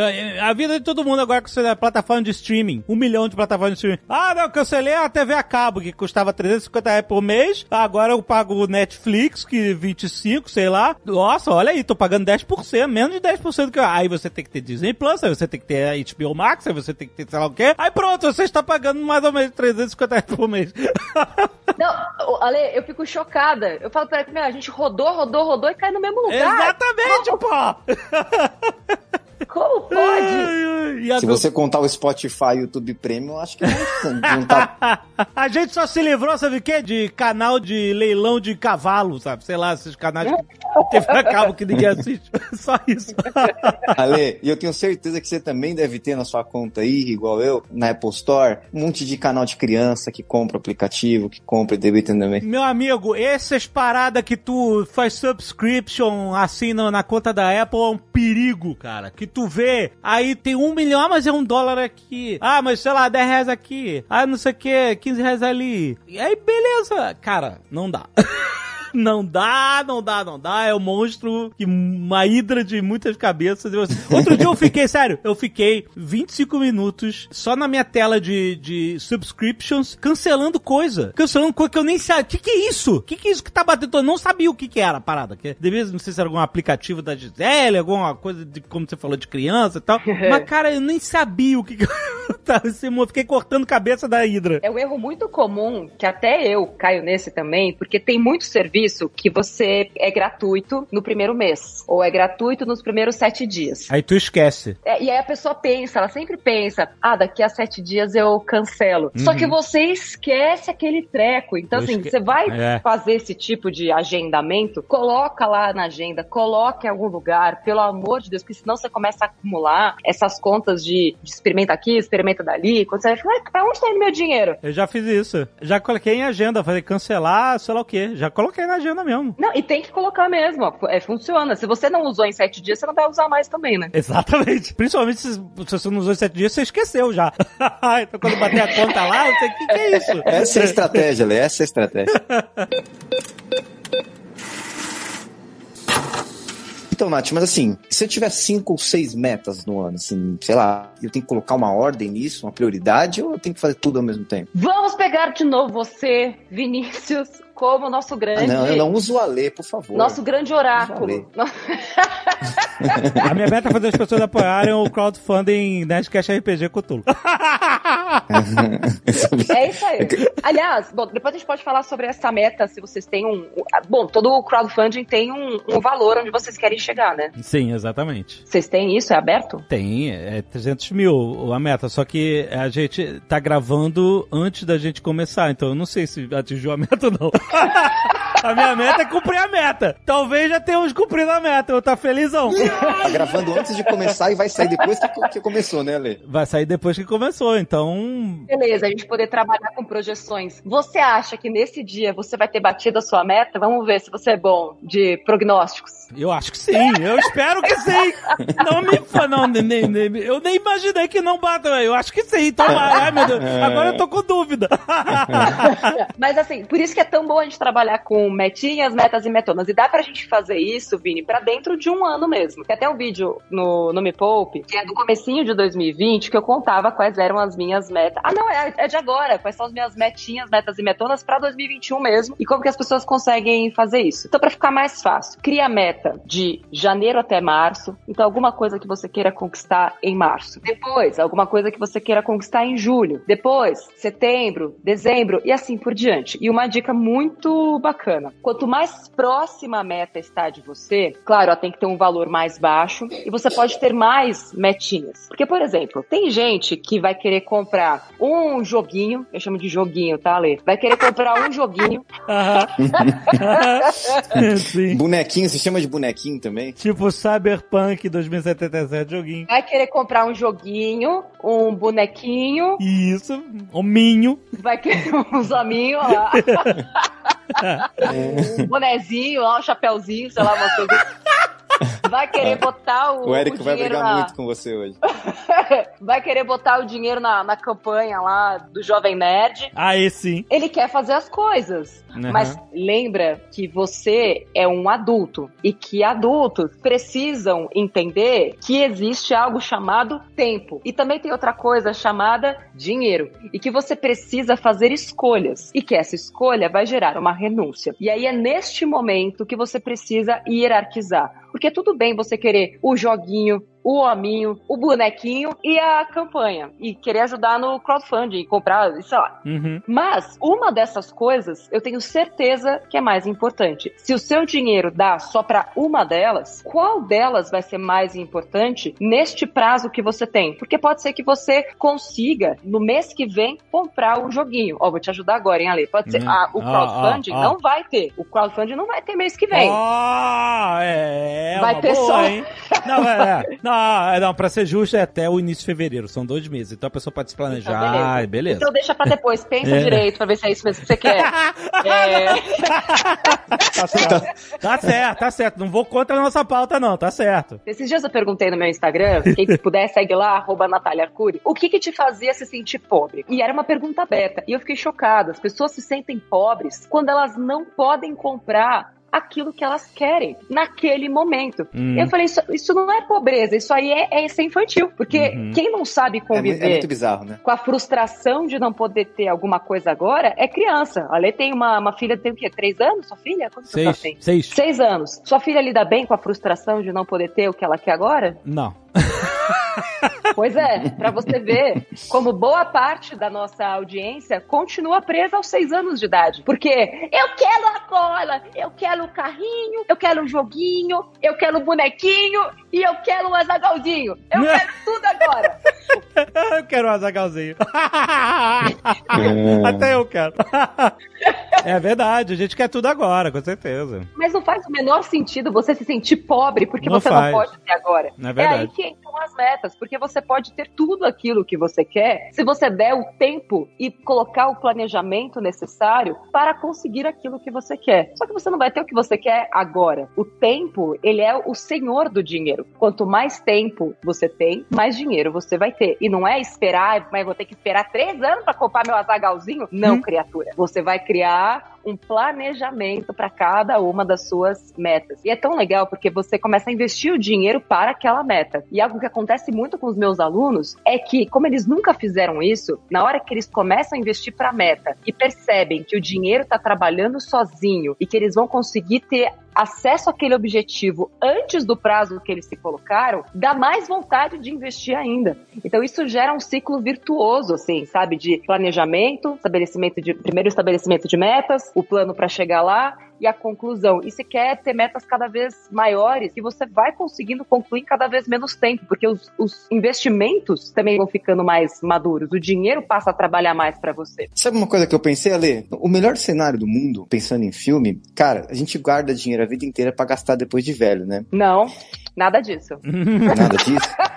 a vida de todo mundo agora com a plataforma de streaming. Um milhão de plataformas de streaming. Ah, não, cancelei a TV a cabo, que custava 350 reais por mês. Agora eu pago o Netflix, que 25, sei lá. Nossa, olha aí, tô pagando 10%, menos de 10% do que eu. Aí você tem que ter Disney Plus, aí você tem que ter a HBO Max, aí você tem que ter sei lá o quê. Aí pronto, você está pagando mais ou menos 350 reais por mês. Não, Ale, eu fico chocada. Eu falo pra ele, meu, a gente rodou, rodou, rodou e cai no mesmo lugar. Exatamente, pô! Como pode? E Se agora- você contar o Spotify e o YouTube Premium, eu acho que não, tá. A gente só se livrou, sabe o quê? De canal de leilão de cavalo, sabe? Sei lá, esses canais que TV a cabo que ninguém assiste. Só isso. Ale, e eu tenho certeza que você também deve ter na sua conta aí, igual eu, na Apple Store, um monte de canal de criança que compra aplicativo, que compra e debita também. Meu amigo, essas paradas que tu faz subscription assim na, na conta da Apple é um perigo, cara. Que tu vê, aí tem um milhão, ah, mas é um dólar aqui. Ah, mas sei lá, 10 reais aqui. Ah, não sei o que, 15 reais ali. E aí, beleza. Cara, não dá. Não dá, não dá, não dá. É um monstro, que uma hidra de muitas cabeças. Outro dia eu fiquei, sério, eu fiquei 25 minutos só na minha tela de, de subscriptions, cancelando coisa. Cancelando coisa que eu nem sabia. O que, que é isso? O que, que é isso que tá batendo? Eu não sabia o que, que era a parada. Que devia, não sei se era algum aplicativo da Gisele, alguma coisa de, como você falou, de criança e tal. Mas, cara, eu nem sabia o que, que assim, eu fiquei cortando cabeça da hidra. É um erro muito comum, que até eu caio nesse também, porque tem muito serviço que você é gratuito no primeiro mês, ou é gratuito nos primeiros sete dias. Aí tu esquece. É, e aí a pessoa pensa, ela sempre pensa, ah, daqui a sete dias eu cancelo. Só que você esquece aquele treco. Então, Eu assim, esque- você vai É. fazer esse tipo de agendamento, coloca lá na agenda, coloca em algum lugar, pelo amor de Deus, porque senão você começa a acumular essas contas de, de experimenta aqui, experimenta dali, quando você vai pra onde tá indo meu dinheiro? Eu já fiz isso. Já coloquei em agenda, falei cancelar, sei lá o quê. Já coloquei na agenda mesmo. Não, e tem que colocar mesmo. É, funciona. Se você não usou em sete dias, você não vai usar mais também, né? Exatamente. Principalmente se, se você não usou em sete dias, você esqueceu já. então quando bater a conta lá, você, o que, que é isso? Essa é a estratégia, Lê, essa é a estratégia. Então, Nath, mas assim, se eu tiver cinco ou seis metas no ano, assim, sei lá, eu tenho que colocar uma ordem nisso, uma prioridade, ou eu tenho que fazer tudo ao mesmo tempo? Vamos pegar de novo você, Vinícius, como nosso grande. Ah, não, eu não uso o Alê, por favor. Nosso grande oráculo. A minha meta é fazer as pessoas apoiarem o crowdfunding Nerdcast RPG Cthulhu. é isso aí. Aliás, bom, depois a gente pode falar sobre essa meta, se vocês têm um... Bom, todo o crowdfunding tem um, um valor onde vocês querem chegar, né? Sim, exatamente. Vocês têm isso? É aberto? Tem, é 300 mil a meta, só que a gente tá gravando antes da gente começar, então eu não sei se atingiu a meta ou não. A minha meta é cumprir a meta. Talvez já tenhamos cumprido a meta. Eu tá felizão. Tá gravando antes de começar e vai sair depois que, que começou, né, Ale? Vai sair depois que começou, então. Beleza, a gente poder trabalhar com projeções. Você acha que nesse dia você vai ter batido a sua meta? Vamos ver se você é bom de prognósticos. Eu acho que sim, eu espero que sim. Não me não, nem, nem, eu nem imaginei que não bata, eu acho que sim. Tomara, ai meu Deus, agora eu tô com dúvida. Mas assim, por isso que é tão bom a gente trabalhar com metinhas, metas e metonas. E dá pra gente fazer isso, Vini, pra dentro de um ano mesmo. Tem até um vídeo no, no Me Poupe, que é do comecinho de 2020, que eu contava quais eram as minhas metas. Ah, não, é, é de agora. Quais são as minhas metinhas, metas e metonas pra 2021 mesmo. E como que as pessoas conseguem fazer isso. Então, pra ficar mais fácil, cria a meta de janeiro até março. Então, alguma coisa que você queira conquistar em março. Depois, alguma coisa que você queira conquistar em julho. Depois, setembro, dezembro e assim por diante. E uma dica muito bacana. Quanto mais próxima a meta está de você, claro, ela tem que ter um valor mais baixo e você pode ter mais metinhas. Porque, por exemplo, tem gente que vai querer comprar um joguinho, eu chamo de joguinho, tá, Lê? Vai querer comprar um joguinho. bonequinho, se chama de bonequinho também? Tipo Cyberpunk 2077, joguinho. Vai querer comprar um joguinho, um bonequinho. Isso, um minho. Vai querer uns hominhos lá. um bonezinho, um chapéuzinho, sei lá, uma coisa. Vai querer botar o. O Érico o vai brigar na... muito com você hoje. vai querer botar o dinheiro na, na campanha lá do Jovem Nerd. Aí sim. Ele quer fazer as coisas. Uhum. Mas lembra que você é um adulto e que adultos precisam entender que existe algo chamado tempo. E também tem outra coisa chamada dinheiro. E que você precisa fazer escolhas. E que essa escolha vai gerar uma renúncia. E aí é neste momento que você precisa hierarquizar. Porque tudo bem você querer o joguinho, o hominho, o bonequinho e a campanha. E querer ajudar no crowdfunding, comprar, sei lá. Uhum. Mas uma dessas coisas eu tenho certeza que é mais importante. Se o seu dinheiro dá só para uma delas, qual delas vai ser mais importante neste prazo que você tem? Porque pode ser que você consiga, no mês que vem, comprar o joguinho. Ó, vou te ajudar agora, hein, Ale? Pode ser. Uhum. Ah, o crowdfunding ah, ah, não vai ter. O crowdfunding não vai ter mês que vem. Ah, é. vai ter boa, só. Hein? Não, é. é. Não, não, não, pra ser justo é até o início de fevereiro, são dois meses. Então a pessoa pode se planejar, então, beleza. beleza. Então deixa pra depois, pensa é. direito pra ver se é isso mesmo que você quer. é... tá certo, tá certo, tá certo. Não vou contra a nossa pauta, não, tá certo. Esses dias eu perguntei no meu Instagram, quem puder segue lá, arroba Natália Arcuri, o que que te fazia se sentir pobre? E era uma pergunta aberta. E eu fiquei chocada. As pessoas se sentem pobres quando elas não podem comprar aquilo que elas querem naquele momento. Hum. Eu falei, isso, isso, não é pobreza, isso aí é, é ser infantil. Porque uhum. quem não sabe conviver é, é muito bizarro, né? com a frustração de não poder ter alguma coisa agora é criança. A Lê tem uma, uma filha, tem o quê? Três anos? Sua filha? Quantos seis, tem? Seis. Seis anos. Sua filha lida bem com a frustração de não poder ter o que ela quer agora? Não. Pois é, para você ver como boa parte da nossa audiência continua presa aos seis anos de idade. Porque eu quero a cola, eu quero o carrinho, eu quero o joguinho, eu quero o bonequinho e eu quero o azagalzinho. Eu quero tudo agora. eu quero o azagalzinho. Até eu quero. É verdade, a gente quer tudo agora, com certeza. Mas não faz o menor sentido você se sentir pobre porque Não você faz. não pode ter agora. É É verdade. aí que entram as metas, porque você pode ter tudo aquilo que você quer se você der o tempo e colocar o planejamento necessário para conseguir aquilo que você quer. Só que você não vai ter o que você quer agora. O tempo, ele é o senhor do dinheiro. Quanto mais tempo você tem, mais dinheiro você vai ter. E não é esperar, mas vou ter que esperar três anos para comprar meu azagalzinho. Não, Hum. criatura. Você vai criar um planejamento para cada uma das suas metas. E é tão legal porque você começa a investir o dinheiro para aquela meta. E algo que acontece muito com os meus alunos é que, como eles nunca fizeram isso, na hora que eles começam a investir para a meta e percebem que o dinheiro está trabalhando sozinho e que eles vão conseguir ter acesso àquele objetivo antes do prazo que eles se colocaram, dá mais vontade de investir ainda. Então isso gera um ciclo virtuoso, assim, sabe, de planejamento, estabelecimento de primeiro estabelecimento de metas, o plano para chegar lá e a conclusão. E se quer ter metas cada vez maiores, que você vai conseguindo concluir em cada vez menos tempo, porque os, os investimentos também vão ficando mais maduros, o dinheiro passa a trabalhar mais para você. Sabe uma coisa que eu pensei, Ale? O melhor cenário do mundo, pensando em filme, cara, a gente guarda dinheiro a vida inteira pra gastar depois de velho, né? Não, nada disso. Nada disso.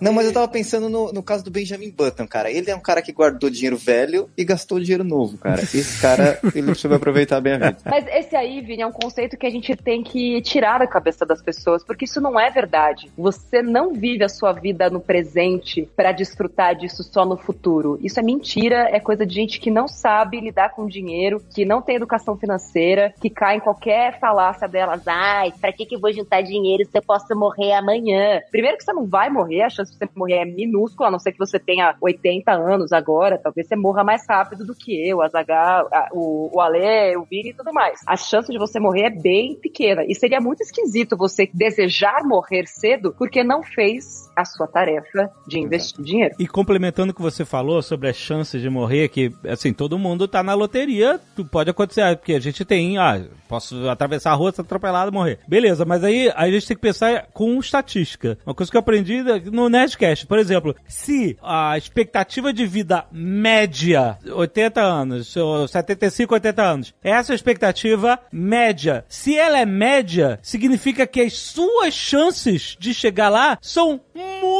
Não, mas eu tava pensando no, no caso do Benjamin Button, cara. Ele é um cara que guardou dinheiro velho e gastou dinheiro novo, cara. Esse cara, ele soube aproveitar bem a vida. Mas esse aí, Vini, é um conceito que a gente tem que tirar da cabeça das pessoas, porque isso não é verdade. Você não vive a sua vida no presente para desfrutar disso só no futuro. Isso é mentira, é coisa de gente que não sabe lidar com dinheiro, que não tem educação financeira, que cai em qualquer falácia delas. Ai, pra que que eu vou juntar dinheiro se eu posso morrer amanhã? Primeiro que você não vai morrer, a chance de você morrer é minúscula, a não ser que você tenha 80 anos agora, talvez você morra mais rápido do que eu, a Zagal, o, o Ale, o Vini e tudo mais. A chance de você morrer é bem pequena. E seria muito esquisito você desejar morrer cedo porque não fez a sua tarefa de investir dinheiro. E complementando o que você falou sobre as chances de morrer, que, assim, todo mundo tá na loteria, pode acontecer, ah, porque a gente tem, ah, posso atravessar a rua, ser atropelado e morrer. Beleza, mas aí a gente tem que pensar com estatística. Uma coisa que eu aprendi no Nerdcast, por exemplo, se a expectativa de vida média, 80 anos, ou 75, 80 anos, essa é a expectativa média. Se ela é média, significa que as suas chances de chegar lá são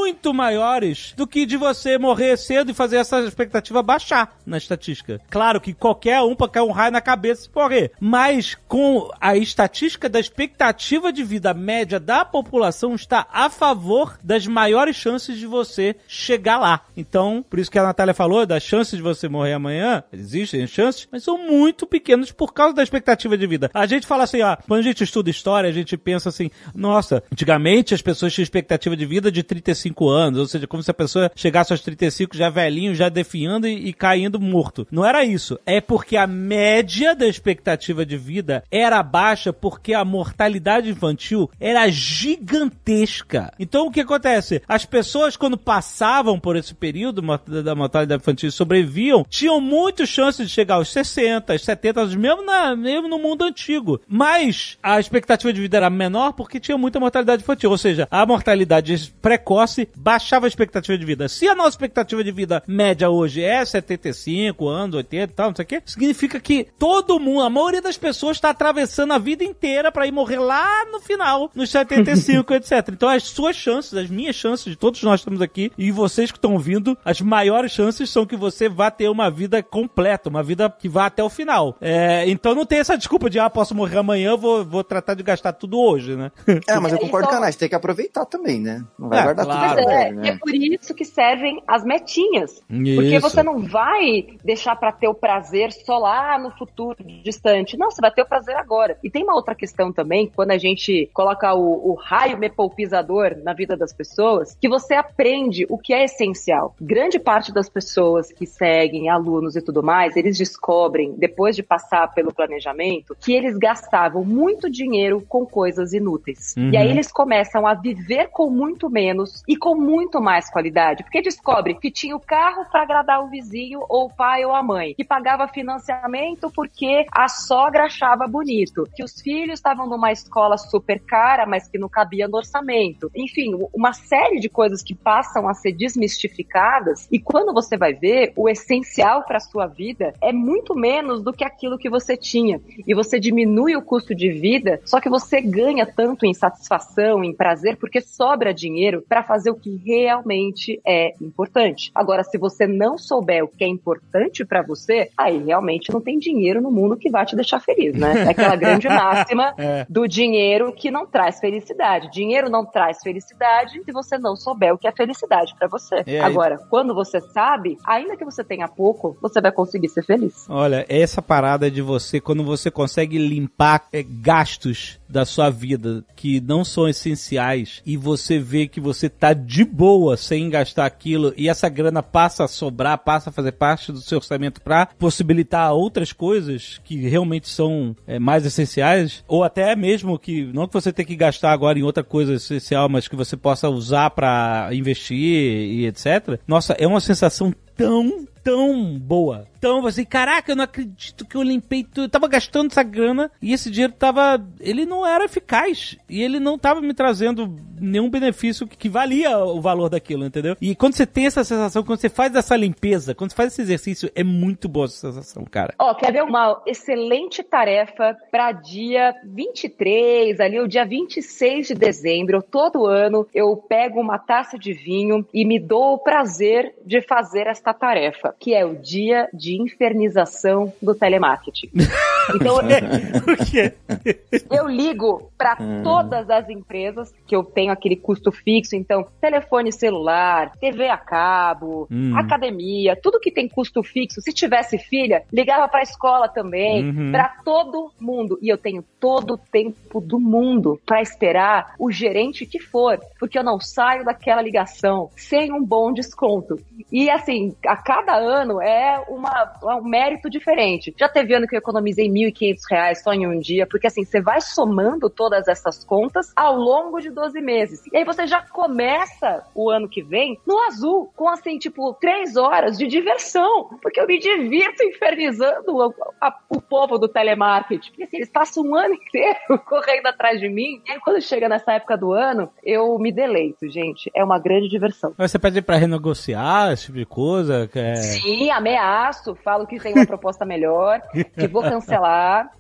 muito maiores do que de você morrer cedo e fazer essa expectativa baixar na estatística. Claro que qualquer um pode cair um raio na cabeça e morrer, mas com a estatística da expectativa de vida média da população está a favor das maiores chances de você chegar lá. Então, por isso que a Natália falou das chances de você morrer amanhã, existem chances, mas são muito pequenas por causa da expectativa de vida. A gente fala assim, ó, quando a gente estuda história, a gente pensa assim, nossa, antigamente as pessoas tinham expectativa de vida de 35 anos, ou seja, como se a pessoa chegasse aos 35 já velhinho, já definhando e, e caindo morto. Não era isso. É porque a média da expectativa de vida era baixa porque a mortalidade infantil era gigantesca. Então o que acontece? As pessoas quando passavam por esse período da mortalidade infantil sobreviviam, tinham muitas chances de chegar aos 60, aos 70 anos, mesmo, na, mesmo no mundo antigo. Mas a expectativa de vida era menor porque tinha muita mortalidade infantil. Ou seja, a mortalidade precoce baixava a expectativa de vida. Se a nossa expectativa de vida média hoje é 75 anos, 80 e tal, não sei o quê, significa que todo mundo, a maioria das pessoas está atravessando a vida inteira para ir morrer lá no final, nos 75, etc. Então as suas chances, as minhas chances, de todos nós estamos aqui, e vocês que estão ouvindo, as maiores chances são que você vá ter uma vida completa, uma vida que vá até o final. É, então não tem essa desculpa de, ah, posso morrer amanhã, vou, vou tratar de gastar tudo hoje, né? É, mas eu concordo Então- com a Nath, tem que aproveitar também, né? Não vai É, guardar claro. tudo Pra é, né? é por isso que servem as metinhas. Porque Isso. você não vai deixar pra ter o prazer só lá no futuro distante. Não, você vai ter o prazer agora. E tem uma outra questão também, quando a gente coloca o, o raio mepolpizador na vida das pessoas, que você aprende o que é essencial. Grande parte das pessoas que seguem, alunos e tudo mais, eles descobrem, depois de passar pelo planejamento, que eles gastavam muito dinheiro com coisas inúteis. Uhum. E aí eles começam a viver com muito menos e com muito mais qualidade, porque descobre que tinha o carro para agradar o vizinho ou o pai ou a mãe, que pagava financiamento porque a sogra achava bonito, que os filhos estavam numa escola super cara, mas que não cabia no orçamento. Enfim, uma série de coisas que passam a ser desmistificadas e quando você vai ver, o essencial para sua vida é muito menos do que aquilo que você tinha. E você diminui o custo de vida, só que você ganha tanto em satisfação, em prazer, porque sobra dinheiro para fazer o que realmente é importante. Agora, se você não souber o que é importante para você, aí realmente não tem dinheiro no mundo que vai te deixar feliz, né? É aquela grande máxima é. do dinheiro que não traz felicidade. Dinheiro não traz felicidade se você não souber o que é felicidade para você. É, Agora, quando você sabe, ainda que você tenha pouco, você vai conseguir ser feliz. Olha, essa parada de você, quando você consegue limpar é, gastos da sua vida que não são essenciais e você vê que você tá de boa sem gastar aquilo e essa grana passa a sobrar, passa a fazer parte do seu orçamento para possibilitar outras coisas que realmente são é, mais essenciais ou até mesmo que não que você tenha que gastar agora em outra coisa essencial, mas que você possa usar para investir e etc. Nossa, é uma sensação tão, tão boa. Então, assim, caraca, eu não acredito que eu limpei tudo. Eu tava gastando essa grana e esse dinheiro tava. Ele não era eficaz. E ele não tava me trazendo nenhum benefício que, que valia o valor daquilo, entendeu? E quando você tem essa sensação, quando você faz essa limpeza, quando você faz esse exercício, é muito boa essa sensação, cara. Ó, oh, quer ver uma excelente tarefa para dia 23, ali o dia 26 de dezembro, todo ano, eu pego uma taça de vinho e me dou o prazer de fazer esta tarefa, que é o dia de infernização do telemarketing. Então, eu ligo para hum. todas as empresas que eu tenho aquele custo fixo, então telefone celular, TV a cabo, hum. academia, tudo que tem custo fixo. Se tivesse filha, ligava para a escola também, uhum. para todo mundo. E eu tenho todo o tempo do mundo para esperar o gerente que for, porque eu não saio daquela ligação sem um bom desconto. E assim, a cada ano é uma, um mérito diferente. Já teve ano que eu economizei R$ 1.500 só em um dia, porque assim, você vai somando todas essas contas ao longo de 12 meses. E aí você já começa o ano que vem no azul, com assim, tipo, três horas de diversão, porque eu me divirto infernizando o, a, o povo do telemarketing. Porque assim, eles passam um ano inteiro correndo atrás de mim, e aí quando chega nessa época do ano, eu me deleito, gente. É uma grande diversão. Mas você pede para renegociar esse tipo de coisa? É... Sim, ameaço, falo que tem uma proposta melhor, que vou cancelar,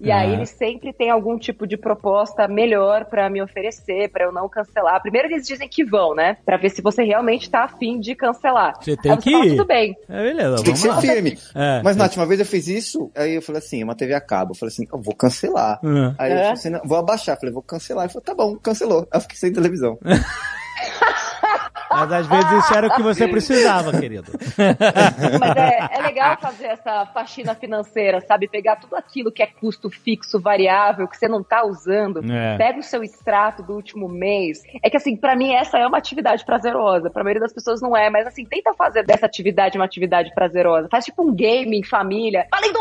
e aí eles sempre têm algum tipo de proposta melhor para me oferecer, para eu não cancelar. Primeiro eles dizem que vão, né? Pra ver se você realmente tá afim de cancelar. Você tem que fala, ir. Tudo bem. É, beleza, você tem que ser lá. firme. É, Mas, Nath, uma vez eu fiz isso, aí eu falei assim, uma TV a cabo, eu falei assim, eu vou cancelar. Uhum. Aí eu falei assim, não, vou abaixar, eu falei, vou cancelar. Ele falou, tá bom, cancelou. Aí eu fiquei sem televisão. Mas às vezes isso era o que você precisava, querido. Mas é, é legal fazer essa faxina financeira, sabe? Pegar tudo aquilo que é custo fixo, variável, que você não tá usando. É. Pega o seu extrato do último mês. É que assim, para mim essa é uma atividade prazerosa. Pra maioria das pessoas não é, mas assim, tenta fazer dessa atividade uma atividade prazerosa. Faz tipo um game em família. Valendo!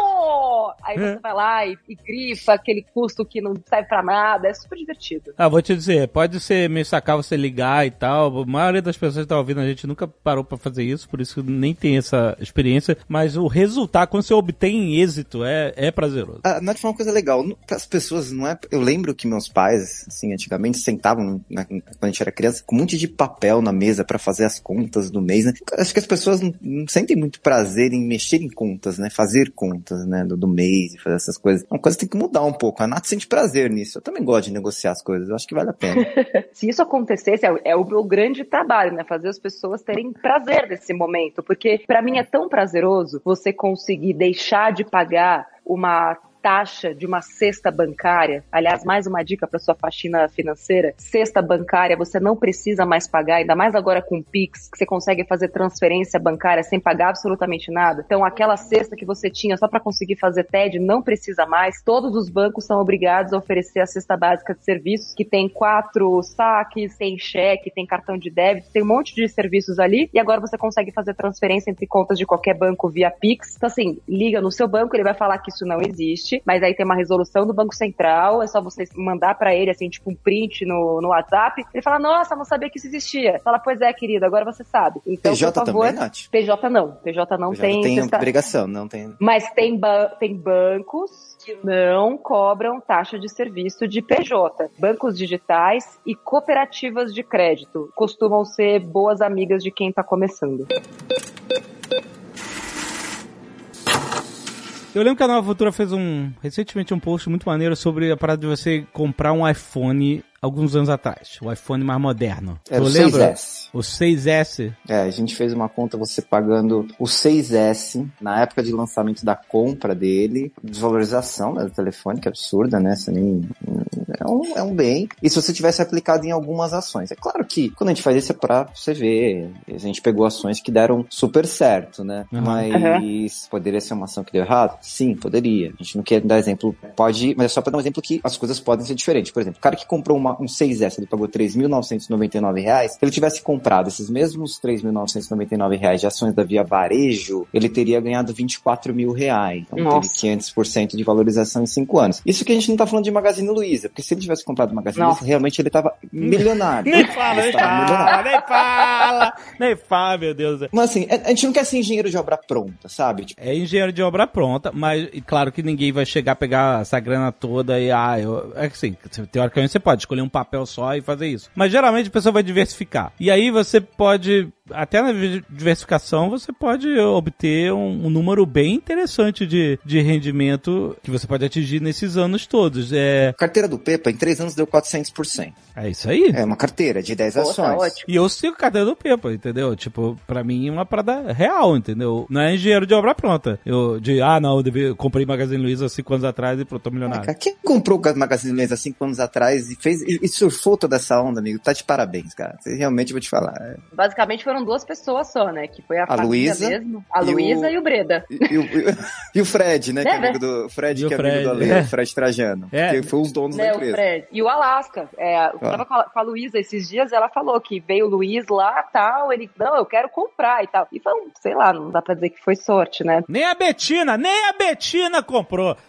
Aí você é. vai lá e, e grifa aquele custo que não serve pra nada. É super divertido. Ah, vou te dizer, pode ser meio sacar você ligar e tal. A maioria das pessoas que estão ouvindo a gente nunca parou para fazer isso, por isso nem tem essa experiência. Mas o resultado, quando você obtém êxito, é, é prazeroso. Ah, Nath, uma coisa legal. As pessoas, não é. Eu lembro que meus pais, assim, antigamente sentavam, né, quando a gente era criança, com um monte de papel na mesa para fazer as contas do mês, né? Acho que as pessoas não, não, sentem muito prazer em mexer em contas, né? Fazer contas, né? Do, do mês e fazer essas coisas. Uma coisa que tem que mudar um pouco. A Nath sente prazer nisso. Eu também gosto de negociar as coisas. Eu acho que vale a pena. Se isso acontecesse, é, é o meu grande trabalho, né? Fazer as pessoas terem prazer nesse momento. Porque para mim é tão prazeroso você conseguir deixar de pagar uma taxa de uma cesta bancária, aliás, mais uma dica para sua faxina financeira, cesta bancária você não precisa mais pagar, ainda mais agora com Pix, que você consegue fazer transferência bancária sem pagar absolutamente nada. Então, aquela cesta que você tinha só para conseguir fazer TED não precisa mais. Todos os bancos são obrigados a oferecer a cesta básica de serviços, que tem quatro saques, tem cheque, tem cartão de débito, tem um monte de serviços ali, e agora você consegue fazer transferência entre contas de qualquer banco via Pix. Então, assim, liga no seu banco, ele vai falar que isso não existe existe, mas aí tem uma resolução do Banco Central, é só você mandar para ele, assim, tipo um print no, no WhatsApp. Ele fala, nossa, não sabia que isso existia. Fala, pois é, querido, agora você sabe. Então, PJ por favor, também, Nath? PJ não. PJ não PJ tem. tem obrigação, não tem. Mas tem, ba- tem bancos que não cobram taxa de serviço de PJ. Bancos digitais e cooperativas de crédito costumam ser boas amigas de quem está começando. Eu lembro que a Nova Futura fez um recentemente um post muito maneiro sobre a parada de você comprar um iPhone alguns anos atrás. O iPhone mais moderno. Era Tu o lembra? 6S. O 6S. É, a gente fez uma conta você pagando o 6S na época de lançamento da compra dele, desvalorização né, do telefone, que é absurda, né? Você nem, é, um, é um bem. E se você tivesse aplicado em algumas ações. É claro que quando a gente faz isso é pra você ver. A gente pegou ações que deram super certo, né? Uhum. Mas poderia ser uma ação que deu errado? Sim, poderia. A gente não quer dar exemplo. Pode, mas é só pra dar um exemplo que as coisas podem ser diferentes. Por exemplo, o cara que comprou uma, um 6S, ele pagou 3.999 reais. Se ele tivesse comprado esses mesmos 3.999 reais de ações da Via Varejo, ele teria ganhado 24 mil reais. Então Nossa. teve 500% de valorização em 5 anos. Isso que a gente não tá falando de Magazine Luiza, porque se ele tivesse comprado Magazine Nossa. Luiza, realmente ele tava milionário. Nem fala, Ele nem estava milionário. fala, nem fala, nem fala, meu Deus. Mas assim, a a gente não quer ser engenheiro de obra pronta, sabe? Tipo, É engenheiro de obra pronta, mas e claro que ninguém vai chegar, pegar essa grana toda e, ah, eu, é que assim, teoricamente você pode escolher um papel só e fazer isso. Mas geralmente a pessoa vai diversificar. E aí você pode, até na diversificação, você pode obter um, um número bem interessante de, de rendimento que você pode atingir nesses anos todos. É, a carteira do Pepa em 3 anos deu 400%. é isso aí. É uma carteira de 10 Pô, tá ações. ótimo. E eu sigo a carteira do Pepa, entendeu? Tipo, pra mim é uma parada real, entendeu? Não é engenheiro de obra pronta. Eu, de, ah, não, eu, devia, comprei Magazine Luiza há cinco anos atrás e pronto, tô É, milionário. cara, quem comprou o Magazine Luiza há 5 anos atrás e fez e, e surfou toda essa onda, amigo, tá de parabéns, cara. Você realmente vou te falar. É. Basicamente foram duas pessoas só, né? Que foi a, A Luísa mesmo. A e Luísa o- e o Breda. E, e o, e o Fred, né? Que é É, né? amigo do Fred, E o que é amigo Fred, do Ale, é. o Fred Trajano. É. Que foi os donos da Né, o empresa. Fred. E o Alasca. É, eu tava com a, com a Luísa esses dias, ela falou que veio o Luiz lá tal. Ele, não, eu quero comprar e tal. E foi, um, sei lá, não dá pra dizer que foi sorte, né? Nem a Betina, nem a Betina comprou.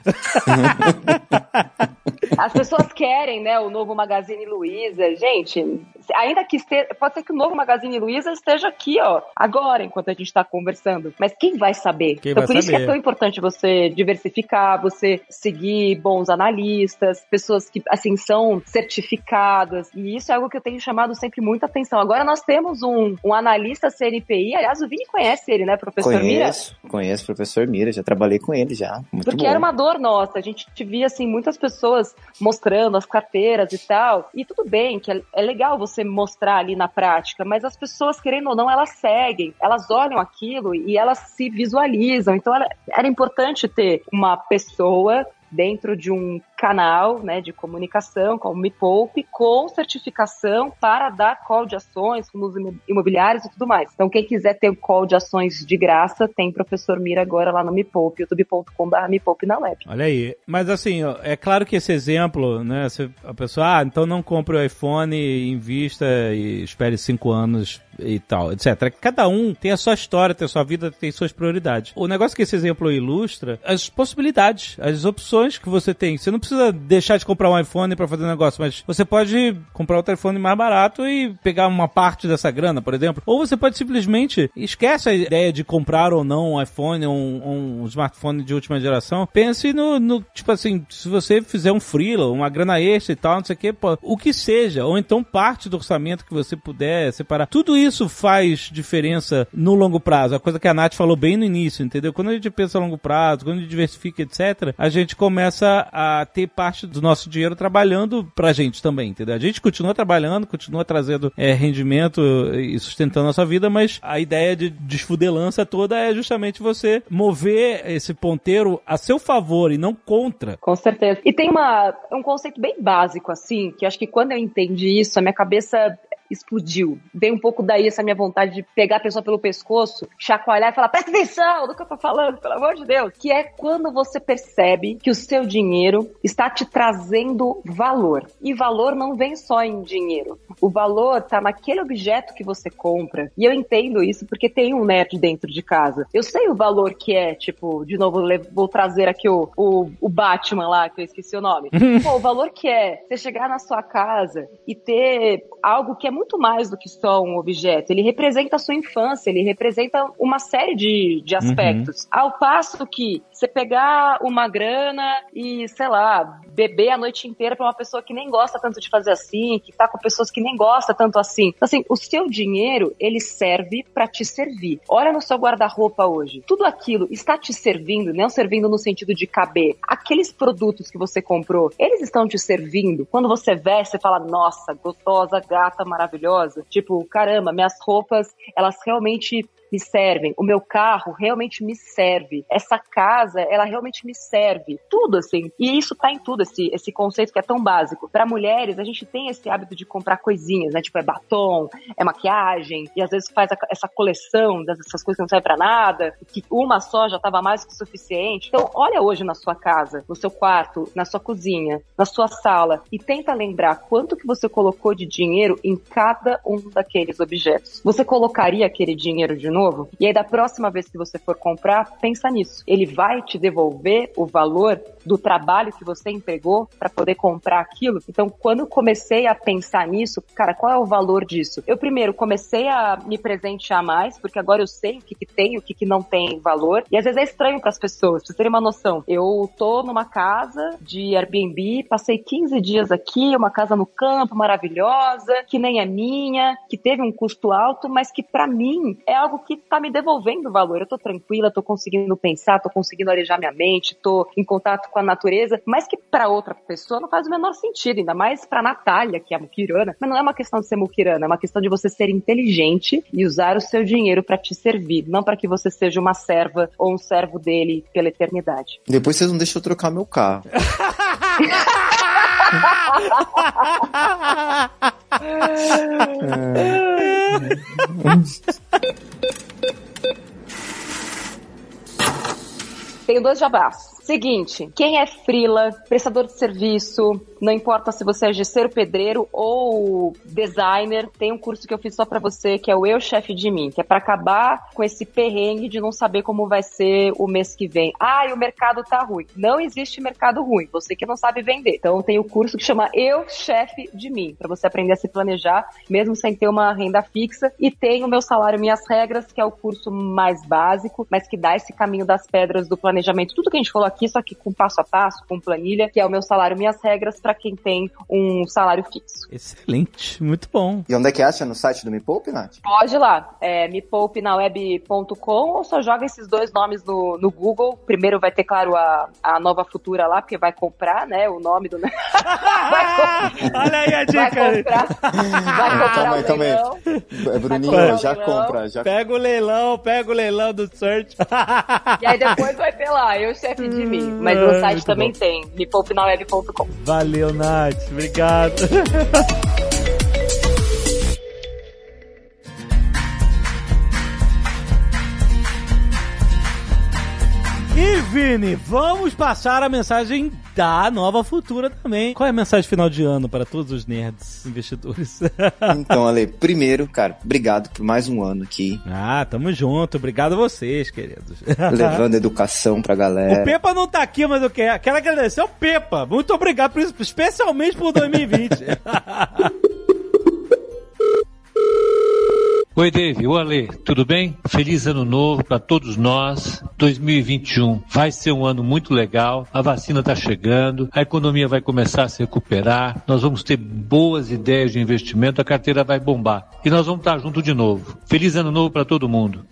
As pessoas querem, né, o novo Magazine Luiza. Gente, ainda que esteja, pode ser que o novo Magazine Luiza esteja aqui, ó, agora, enquanto a gente tá conversando. Mas quem vai saber? Quem então, vai por isso que saber? é tão importante você diversificar, você seguir bons analistas, pessoas que, assim, são certificadas. E isso é algo que eu tenho chamado sempre muita atenção. Agora nós temos um, um analista CNPI, aliás, o Vini conhece ele, né, professor Mira? Conheço, conheço o professor Mira, já trabalhei com ele já. Muito Porque bom. era uma dor nossa. A gente via, assim, muitas pessoas mostrando as carteiras e tal. E tudo bem, que é, é legal você mostrar ali na prática, mas as pessoas, querendo ou não, elas seguem, elas olham aquilo e elas se visualizam. Então era, era importante ter uma pessoa dentro de um canal né, de comunicação, como Me Poupe, com certificação para dar call de ações, fundos imo- imobiliários e tudo mais. Então, quem quiser ter call de ações de graça, tem professor Mira agora lá no Me Poupe, youtube.com.br Me Poupe na web. Olha aí. Mas assim, é claro que esse exemplo, né? a pessoa, ah, então não compre o iPhone, invista e espere cinco anos e tal, etc. Cada um tem a sua história, tem a sua vida, tem suas prioridades. O negócio que esse exemplo ilustra, as possibilidades, as opções que você tem. Você não precisa deixar de comprar um iPhone para fazer um negócio, mas você pode comprar o telefone mais barato e pegar uma parte dessa grana, por exemplo. Ou você pode simplesmente esquece a ideia de comprar ou não um iPhone ou um, um smartphone de última geração. Pense no, no, tipo assim, se você fizer um freela, uma grana extra e tal, não sei o que, o que seja, ou então parte do orçamento que você puder separar. Tudo isso faz diferença no longo prazo. A coisa que a Nath falou bem no início, entendeu? Quando a gente pensa a longo prazo, quando a gente diversifica, etc., a gente começa a ter parte do nosso dinheiro trabalhando pra gente também, entendeu? A gente continua trabalhando, continua trazendo é, rendimento e sustentando a nossa vida, mas a ideia de desfudelança toda é justamente você mover esse ponteiro a seu favor e não contra. Com certeza. E tem uma, um conceito bem básico, assim, que acho que quando eu entendi isso, a minha cabeça explodiu. Veio um pouco daí essa minha vontade de pegar a pessoa pelo pescoço, chacoalhar e falar: presta atenção do que eu tô falando, pelo amor de Deus. Que é quando você percebe que o seu dinheiro está te trazendo valor. E valor não vem só em dinheiro. O valor tá naquele objeto que você compra. E eu entendo isso porque tem um nerd dentro de casa. Eu sei o valor que é, tipo, de novo, vou trazer aqui o, o, o Batman lá, que eu esqueci o nome. Pô, o valor que é você chegar na sua casa e ter algo que é muito mais do que só um objeto. Ele representa a sua infância, ele representa uma série de, de aspectos. Uhum. Ao passo que você pegar uma grana e, sei lá, beber a noite inteira pra uma pessoa que nem gosta tanto de fazer assim, que tá com pessoas que nem gosta tanto assim. Então, assim, o seu dinheiro, ele serve para te servir. Olha no seu guarda-roupa hoje. Tudo aquilo está te servindo, não servindo no sentido de caber. Aqueles produtos que você comprou, eles estão te servindo. Quando você veste, você fala, nossa, gostosa, gata, maravilhosa. Tipo, caramba, minhas roupas, elas realmente me servem, o meu carro realmente me serve, essa casa, ela realmente me serve. Tudo assim. E isso tá em tudo, esse, esse conceito que é tão básico. Para mulheres, a gente tem esse hábito de comprar coisinhas, né? Tipo, é batom, é maquiagem, e às vezes faz a, essa coleção dessas coisas que não servem pra nada, que uma só já tava mais que suficiente. Então, olha hoje na sua casa, no seu quarto, na sua cozinha, na sua sala, e tenta lembrar quanto que você colocou de dinheiro em cada um daqueles objetos. Você colocaria aquele dinheiro de novo? Novo. E aí, da próxima vez que você for comprar, pensa nisso. Ele vai te devolver o valor do trabalho que você empregou para poder comprar aquilo. Então, quando eu comecei a pensar nisso, cara, qual é o valor disso? Eu primeiro comecei a me presentear mais, porque agora eu sei o que, que tem, o que, que não tem valor. E às vezes é estranho para as pessoas, pra vocês terem uma noção. Eu tô numa casa de Airbnb, passei 15 dias aqui, uma casa no campo maravilhosa, que nem é minha, que teve um custo alto, mas que para mim é algo que tá me devolvendo valor. Eu tô tranquila, tô conseguindo pensar, tô conseguindo arejar minha mente, tô em contato com a natureza, mas que para outra pessoa não faz o menor sentido, ainda mais para Natália, que é a muquirana. Mas não é uma questão de ser muquirana, é uma questão de você ser inteligente e usar o seu dinheiro para te servir, não para que você seja uma serva ou um servo dele pela eternidade. Depois vocês não deixam eu trocar meu carro. Tenho dois jabás. Seguinte, quem é frila, prestador de serviço, não importa se você é gesseiro pedreiro ou designer, tem um curso que eu fiz só para você, que é o Eu Chefe de Mim, que é para acabar com esse perrengue de não saber como vai ser o mês que vem. Ah, e o mercado tá ruim. Não existe mercado ruim, você que não sabe vender. Então tem o curso que chama Eu Chefe de Mim, para você aprender a se planejar, mesmo sem ter uma renda fixa. E tem o meu salário Minhas Regras, que é o curso mais básico, mas que dá esse caminho das pedras do planejamento. Tudo que a gente falou aqui aqui, só que com passo a passo, com planilha, que é o meu salário, minhas regras, para quem tem um salário fixo. Excelente, muito bom. E onde é que acha? No site do Me Poupe, Nath? Pode ir lá, é mepoupenaweb.com ou só joga esses dois nomes no, no Google. Primeiro vai ter, claro, a, a nova futura lá, porque vai comprar, né, o nome do... Olha aí a dica. Vai comprar, vai comprar calma aí, calma aí. Bruninho, já compra. Já... Pega o leilão, pega o leilão do search. E aí depois vai ter lá, eu chefe de mim. Mas no site também bom. tem, mepoupenaweb.com. Valeu, Nath. Obrigado. E Vini, vamos passar a mensagem da nova futura também. Qual é a mensagem final de ano para todos os nerds investidores? então, Ale, primeiro, cara, obrigado por mais um ano aqui. Ah, tamo junto. Obrigado a vocês, queridos. Levando educação pra galera. O Pepa não tá aqui, mas eu quero, quero agradecer ao Pepa. Muito obrigado por isso, especialmente por 2020. Oi, Dave. Oi, Ale. Tudo bem? Feliz ano novo para todos nós. 2021 vai ser um ano muito legal. A vacina está chegando, a economia vai começar a se recuperar. Nós vamos ter boas ideias de investimento, a carteira vai bombar. E nós vamos estar junto de novo. Feliz ano novo para todo mundo.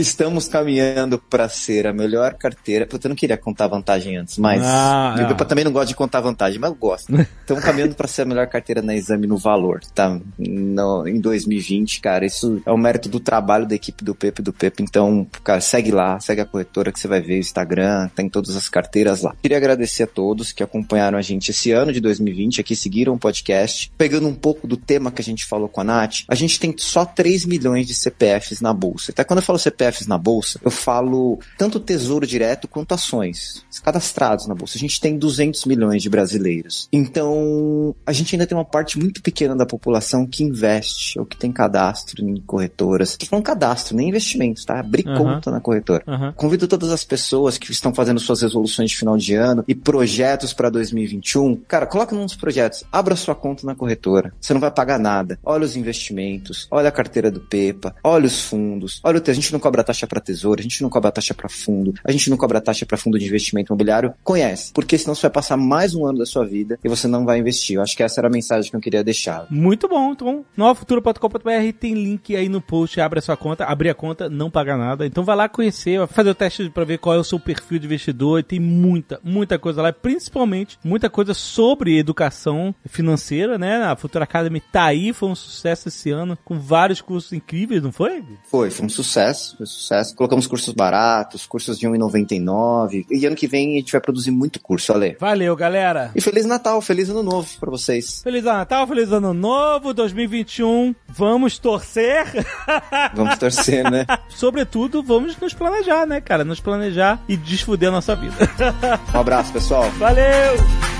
Estamos caminhando para ser a melhor carteira. Puta, eu não queria contar vantagem antes, mas Ah, eu ah. também não gosto de contar vantagem, mas eu gosto. Estamos caminhando para ser a melhor carteira na exame no valor, tá? No, em 2020, cara, isso é o mérito do trabalho da equipe do Pepe do Pepe. Então, cara, segue lá, segue a corretora que você vai ver o Instagram, tem todas as carteiras lá. Queria agradecer a todos que acompanharam a gente esse ano de 2020, aqui seguiram o podcast. Pegando um pouco do tema que a gente falou com a Nath, a gente tem só 3 milhões de CPFs na bolsa. Até quando eu falo CPFs na bolsa, eu falo tanto tesouro direto quanto ações cadastrados na bolsa. A gente tem 200 milhões de brasileiros. Então, a gente ainda tem uma parte muito pequena da população que investe ou que tem cadastro em corretoras. Que não cadastro, nem investimentos, tá? Abrir Aham. conta na corretora. Aham. Convido todas as pessoas que estão fazendo suas resoluções de final de ano e projetos para 2021. Cara, coloca num dos projetos, abra sua conta na corretora. Você não vai pagar nada. Olha os investimentos, olha a carteira do Pepa, olha os fundos. Olha o a gente não cobra taxa para tesouro, a gente não cobra taxa para fundo, a gente não cobra taxa para fundo de investimento imobiliário. Conhece, porque senão você vai passar mais um ano da sua vida e você não vai investir. Eu acho que essa era a mensagem que eu queria deixar. Muito bom, então novafutura.com.br tem link aí no post, abre a sua conta, abrir a conta, não paga nada. Então vai lá conhecer, vai fazer o teste pra ver qual é o seu perfil de investidor tem muita, muita coisa lá, principalmente muita coisa sobre educação financeira, né? A Futura Academy tá aí, foi um sucesso esse ano, com vários cursos incríveis, não foi? Foi, foi um sucesso, foi um sucesso. Colocamos cursos baratos, cursos de R$1,99. E ano que vem a gente vai produzir muito curso, Ale. Valeu, galera! E Feliz Natal, Feliz Ano Novo pra vocês. Feliz Natal, feliz ano novo, 2021. Vamos torcer. Vamos torcer, né? Sobretudo, vamos nos planejar, né, cara? Nos planejar e desfuder a nossa vida. Um abraço, pessoal. Valeu!